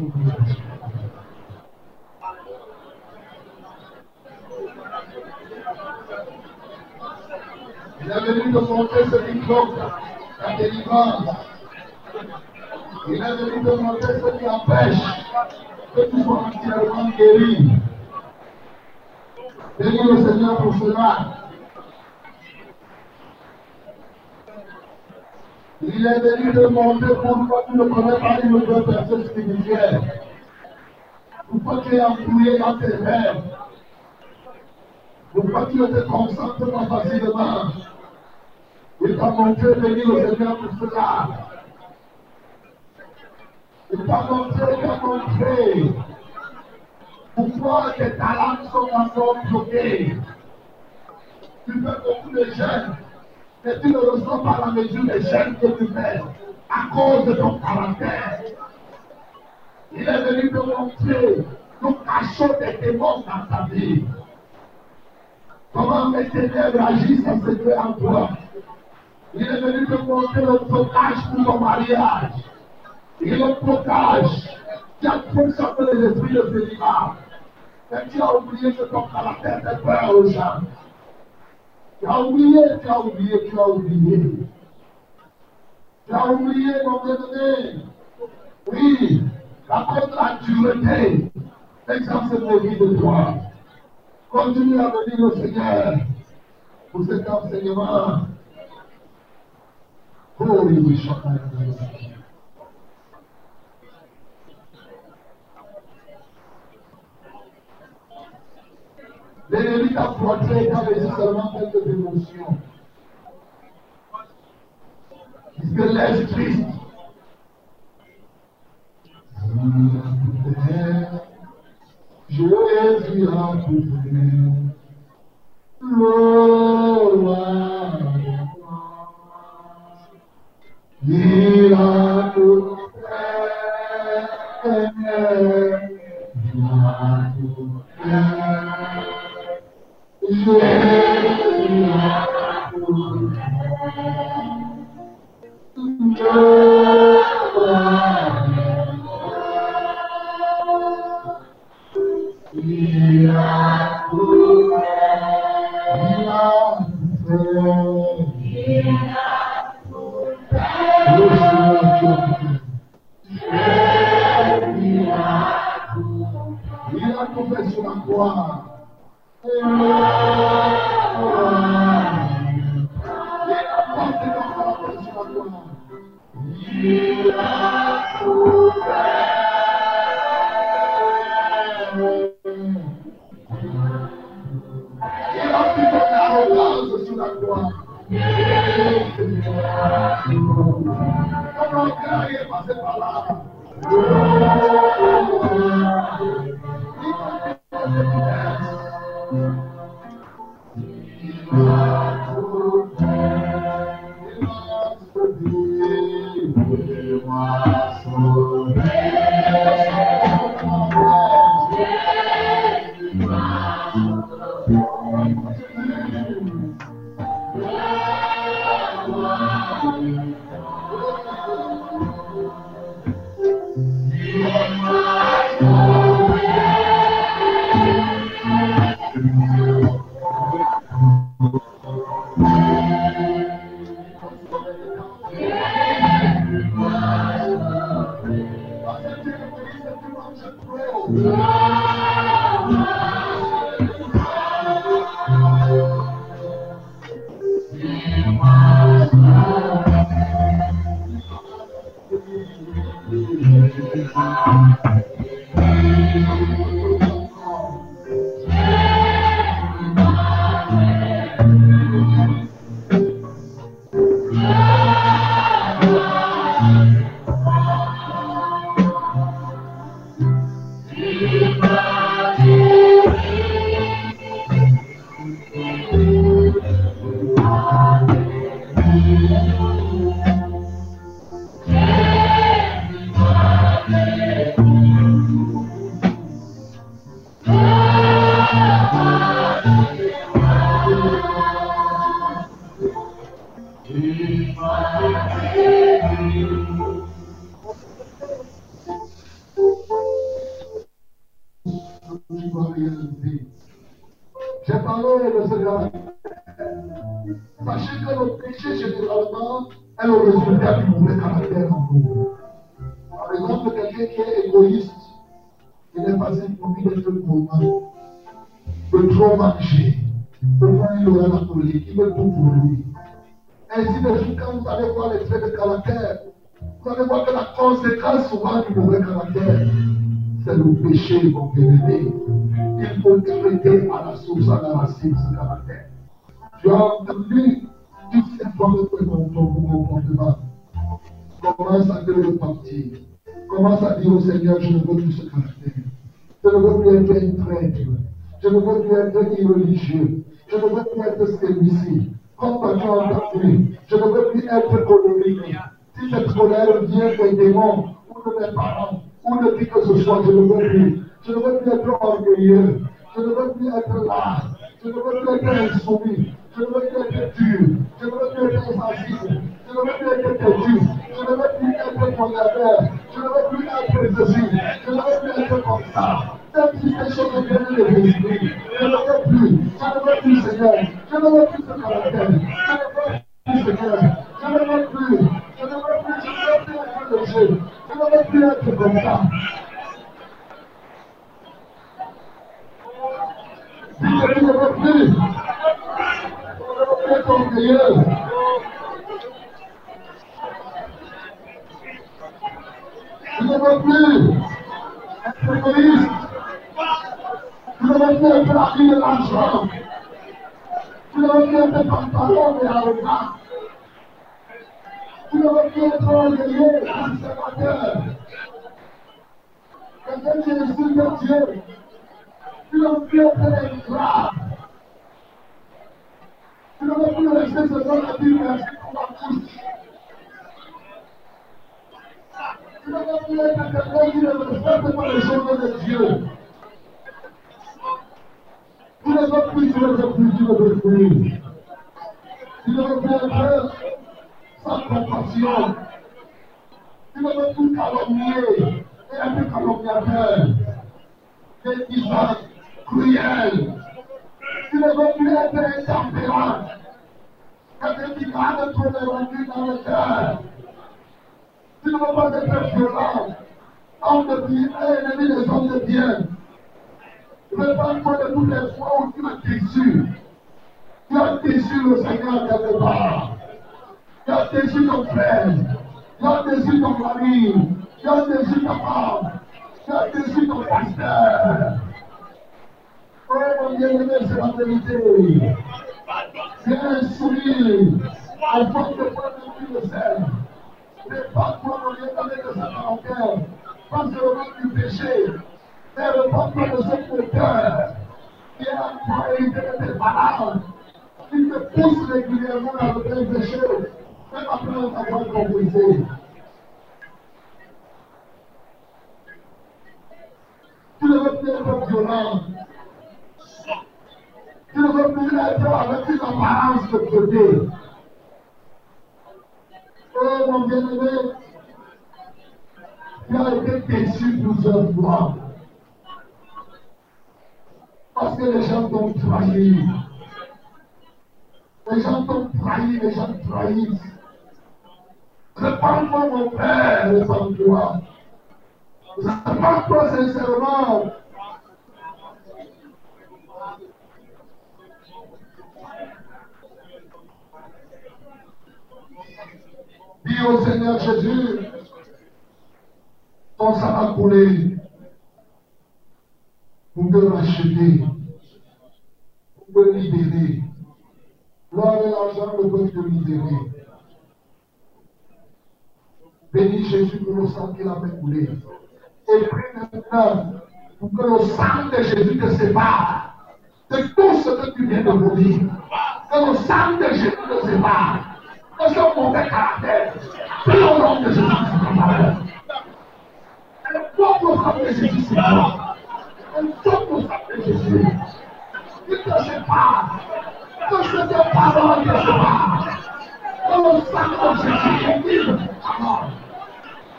Est venu te montrer ce qui bloque ta délivrance. Est venu te montrer ce qui empêche que tu sois entièrement guéri. Bénis le Seigneur pour cela. Il est venu te montrer pourquoi tu ne connais pas une autre personne spirituelle. Pourquoi tu es embrouillé dans tes rêves. Pourquoi tu ne te concentres pas facilement. Il t'a montré venir le Seigneur pour cela. Il t'a montré, il t'a montré pourquoi tes talents sont encore bloqués. Tu fais beaucoup de jeunes, mais tu ne reçois pas la mesure des jeunes que tu fais à cause de ton caractère. Il est venu te montrer le cachot des démons dans ta vie. Comment les ténèbres agissent en secret en toi. Il est venu te montrer le blocage pour ton mariage. Et le blocage qui a fonctionné les esprits de célibat. Mais tu as oublié que ton caractère fait peur aux gens. Tu as oublié, tu as oublié, tu as oublié. Tu as oublié, mon bien-aimé. Oui, de la dureté. L'exemple se mérite de toi. Continue à venir au Seigneur pour cet enseignement. Oh, oui, oui, chacun L'ennemi t'a projeté dans les seulement quelques émotions. Puisque l'esprit a poussé est le résultat du mauvais caractère en nous. Par exemple, quelqu'un qui est égoïste, il n'est pas impromis d'être gourmand, de trop manger. Pourquoi il aura la colique Il veut tout pour lui. Ainsi de suite, quand vous allez voir les traits de caractère, vous allez voir que la conséquence souvent du mauvais caractère, c'est le péché, mon bien-aimé. Il faut traiter à la source, à la racine ce caractère. Tu as entendu, que ton, ton comportement. Commence à te repentir. Commence à dire au Seigneur, je ne veux plus ce caractère. Je ne veux plus être un traître. Je ne veux plus être irreligieux. Je ne veux plus être celui-ci. Comme tu as entendu, je ne veux plus être colérique. Si cette colère vient des démons ou de mes parents ou de qui que ce soit, je ne veux plus. Je ne veux plus être orgueilleux. Je ne veux plus être là. Je ne veux plus être insoumis. Je ne veux plus être dur. Je ne veux plus être insensible. Je ne veux plus être têtu. Je ne veux plus être condamneur. Je ne veux plus être ceci. Je ne veux plus être comme ça. Même si ces choses viennent de l'esprit, je ne veux plus. Je ne veux plus, Seigneur. Je ne veux plus ce caractère. Je ne veux plus, Seigneur. Je ne veux plus. Je ne veux plus. Je ne veux plus être le jeu. Je ne veux plus être comme ça. Je ne veux plus être orgueilleux. Je ne veux plus être égoïste. Je ne veux plus être l'ami de l'argent. Je ne veux plus être pantalon et arrogant. Je ne veux plus être orgueilleux, conservateur. Quelqu'un qui insulte Dieu. Je ne veux plus être ingrat. Je ne veux plus rester seulement à dire merci pour ma bouche. Je ne veux plus être quelqu'un qui ne respecte pas les choses de Dieu. Tu ne veux plus, tu ne veux plus, tu ne veux plus. Tu ne veux plus être sans compassion. Tu ne veux plus calomnier et être calomniateur. Médisant, cruel. Tu ne veux plus être intempérant. Quelqu'un qui garde trop les dans le cœur. Tu ne veux pas être violent. Homme de bien, ennemi des hommes de bien. Je ne veux pas de toutes les fois où tu as déçu. Tu as déçu le Seigneur quelque part. Tu as déçu ton frère. Tu as déçu ton mari. Tu as déçu ta femme. Tu as déçu ton pasteur. Oh mon bien-aimé, c'est la vérité. C'est un sourire. Avant de prendre le sel. Mais pas toi, mon bien-aimé, de sa seulement du péché. Le de ce cœur qui est en train de tes parents, qui te pousse régulièrement à le péché, même après avoir comprisé. Tu ne veux plus être violent. Avec une apparence de beauté. Oh mon bien-aimé, tu as été déçu plusieurs fois. Parce que les gens t'ont trahi. Les gens t'ont trahi, les gens trahissent. Répands-toi mon père, répands-toi. Répands-toi sincèrement. Au Seigneur Jésus, ton sang a coulé pour te racheter, pour te libérer. L'or et l'argent ne peuvent te libérer. Bénis Jésus pour le sang qu'il a fait couler. Et prie maintenant pour que le sang de Jésus te sépare de tout ce que tu viens de mourir. Que le sang de Jésus te sépare de ce mauvais caractère. Que le nom de Jésus te sépare. Et le pauvre sang de Jésus sépare. Et le pauvre sang de Jésus. Il te sépare. Que cette parole te sépare. Que le sang de Jésus vive ta mort.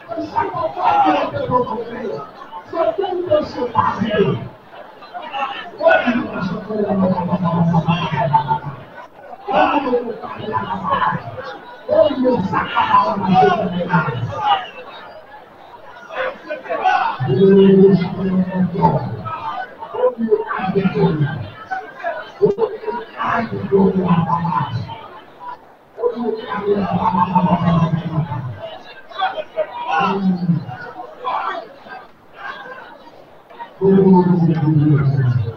Que chaque fois qui a été prononcé, c'est pour te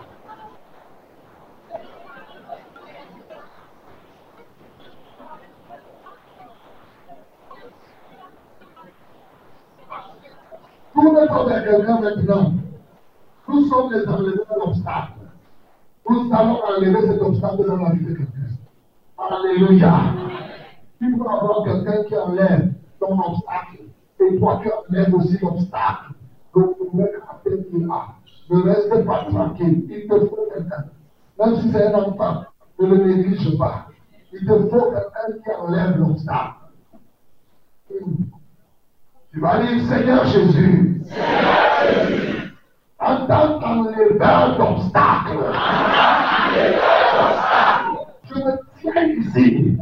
comme quelqu'un maintenant. Nous sommes les enleveurs d'obstacles. Nous allons enlever cet obstacle dans la vie de quelqu'un. Alléluia. Tu peux avoir quelqu'un qui enlève ton obstacle. Et toi qui enlèves aussi l'obstacle. Donc, le mec à peine qu'il a. Ne reste pas tranquille. Il te faut quelqu'un. Même si c'est un enfant, ne le néglige pas. Il te faut quelqu'un qui enlève l'obstacle. Tu vas dire, Seigneur Jésus, en tant qu'enleveur d'obstacles, je me tiens ici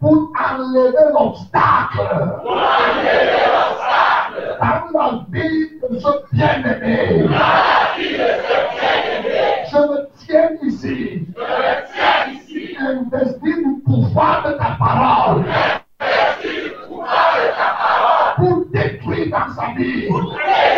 pour enlever l'obstacle. Dans la vie de ce bien-aimé. Je me tiens ici, investi du pouvoir de ta parole sabia.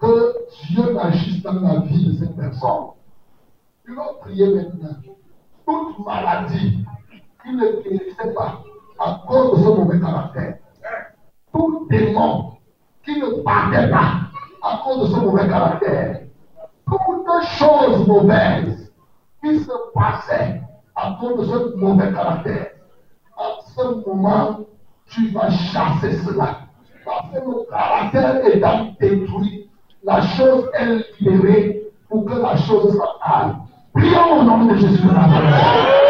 Que Dieu n'agisse dans la vie de cette personne. Tu vas prier maintenant. Toute maladie qui ne guérissait pas à cause de ce mauvais caractère, tout démon qui ne partait pas à cause de ce mauvais caractère, toutes choses mauvaises qui se passaient à cause de ce mauvais caractère, à ce moment, tu vas chasser cela. Parce que le caractère étant détruit, la chose est libérée pour que la chose s'aille. Prions au nom de Jésus de Nazareth.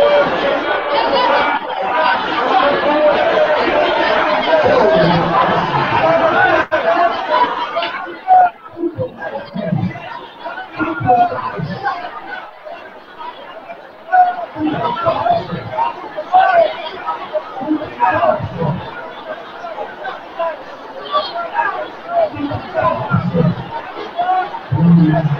Au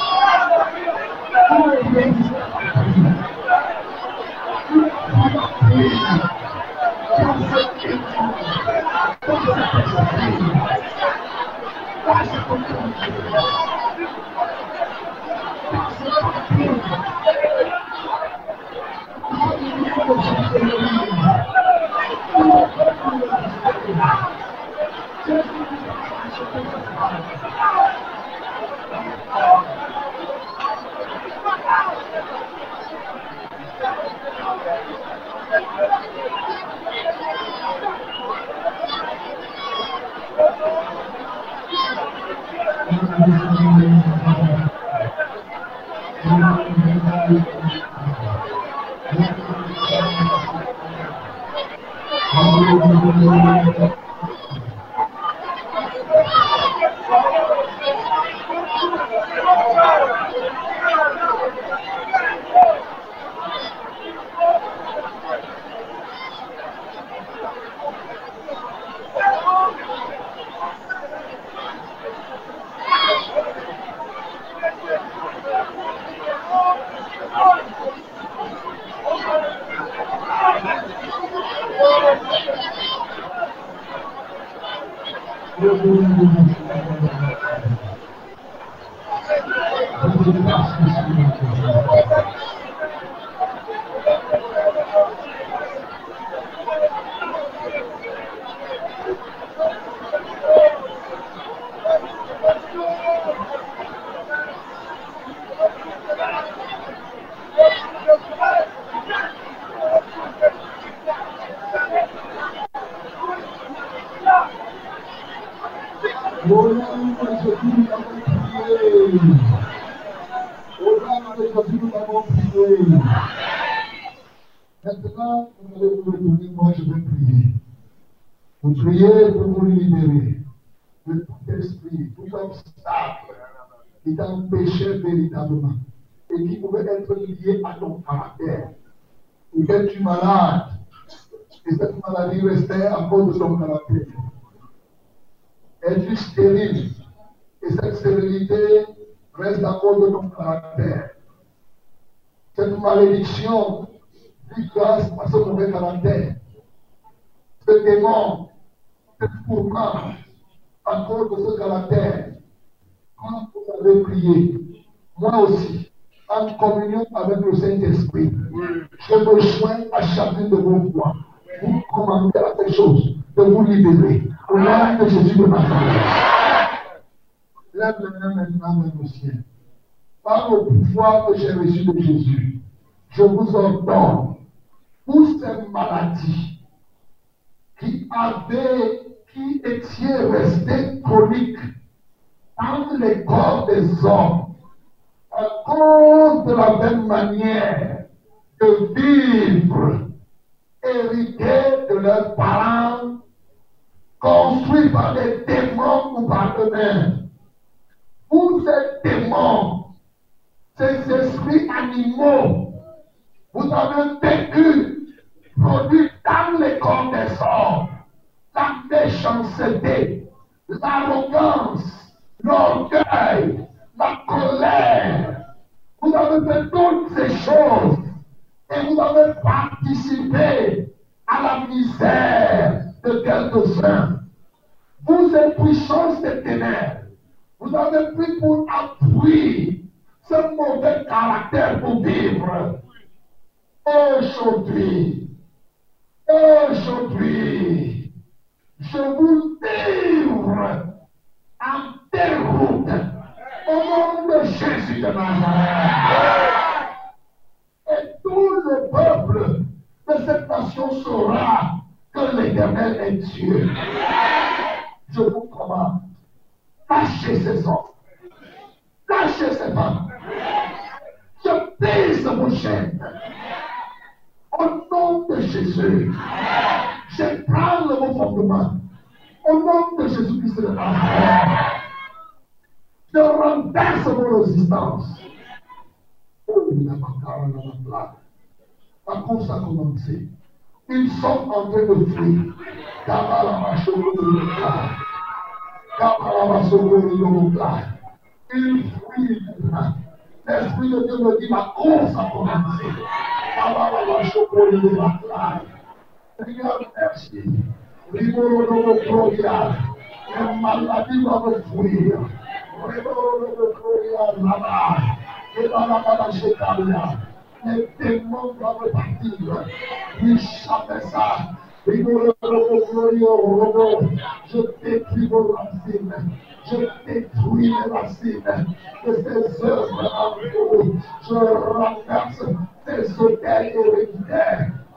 de de Nazareth. Lève les mains maintenant vers le ciel. Par le pouvoir que j'ai reçu de Jésus, je vous ordonne pour ces maladies qui avaient, qui étaient restées chroniques dans les corps des hommes à cause de la même manière de vivre hérité de leurs parents, construits par des démons ou par eux-mêmes. Pour ces démons, ces esprits animaux Vous avez vécu, produit dans les corps des hommes, la méchanceté, l'arrogance, l'orgueil, la colère. Vous avez fait toutes ces choses et vous avez participé à la misère de quelques-uns. Vous êtes puissance des ténèbres. Vous avez pris pour appui ce mauvais caractère pour vivre. Aujourd'hui, aujourd'hui, je vous livre en déroute au nom de Jésus de Nazareth. Et tout le peuple de cette nation saura que l'Éternel est Dieu. Je vous commande, lâchez ces hommes, lâchez ces femmes. Je pèse vos chaînes. Au nom de Jésus, je prends le vos fondements. Au nom de Jésus-Christ de Nazareth, je renverse vos résistances. Oh, la place. La course a commencé. Insult unto the free. Feel free. L'Esprit de Dieu me dit ma course a commencé. Regarde, merci. Libérons nos gloria. La maladie va me fuir. Libérons nos gloria là-bas. Et dans la maladie, les démons doivent partir. Oui, jamais ça. Je détruis vos racines. Je détruis les racines de ces œuvres en vous. Je renverse ces hôtels héréditaires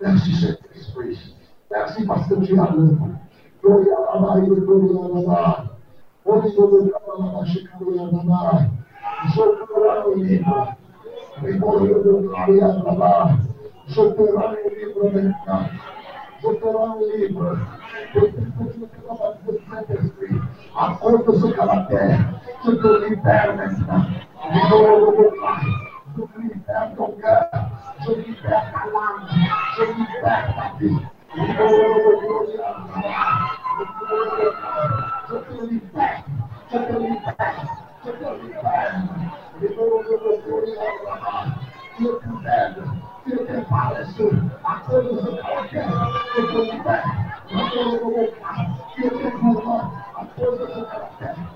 Desce sempre depois. Desce bastante na lama. Glória a Bahia, glória a Bahia. Onde todo o cara chegando na Bahia. Socorro a Lima. Recolheu do Bahia na Bahia. Socorro a Lima. Socorro a Lima. A conta sobre a terra que do inferno está. De novo, Pai, tu me liberta o cão, tu me liberta o alma, tu me liberta a vida. De novo, glória a Deus, tu me liberta, tu me liberta, tu me liberta. De novo, glória a Deus, tu me liberta. Que prepara-se a todos os qualquer, que te liberta, eu te Pai, que prepara a todos te qualquer.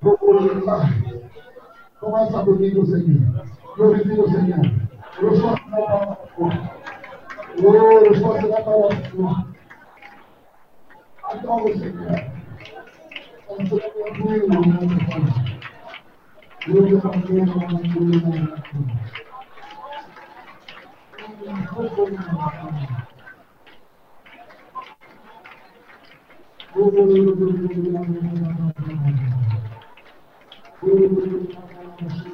Procure, lá. Começa a dormir o Senhor. Glorifica o Senhor. Eu sou a na palavra. Eu sou a na palavra. Adoro o Senhor. Thank you. Thank you.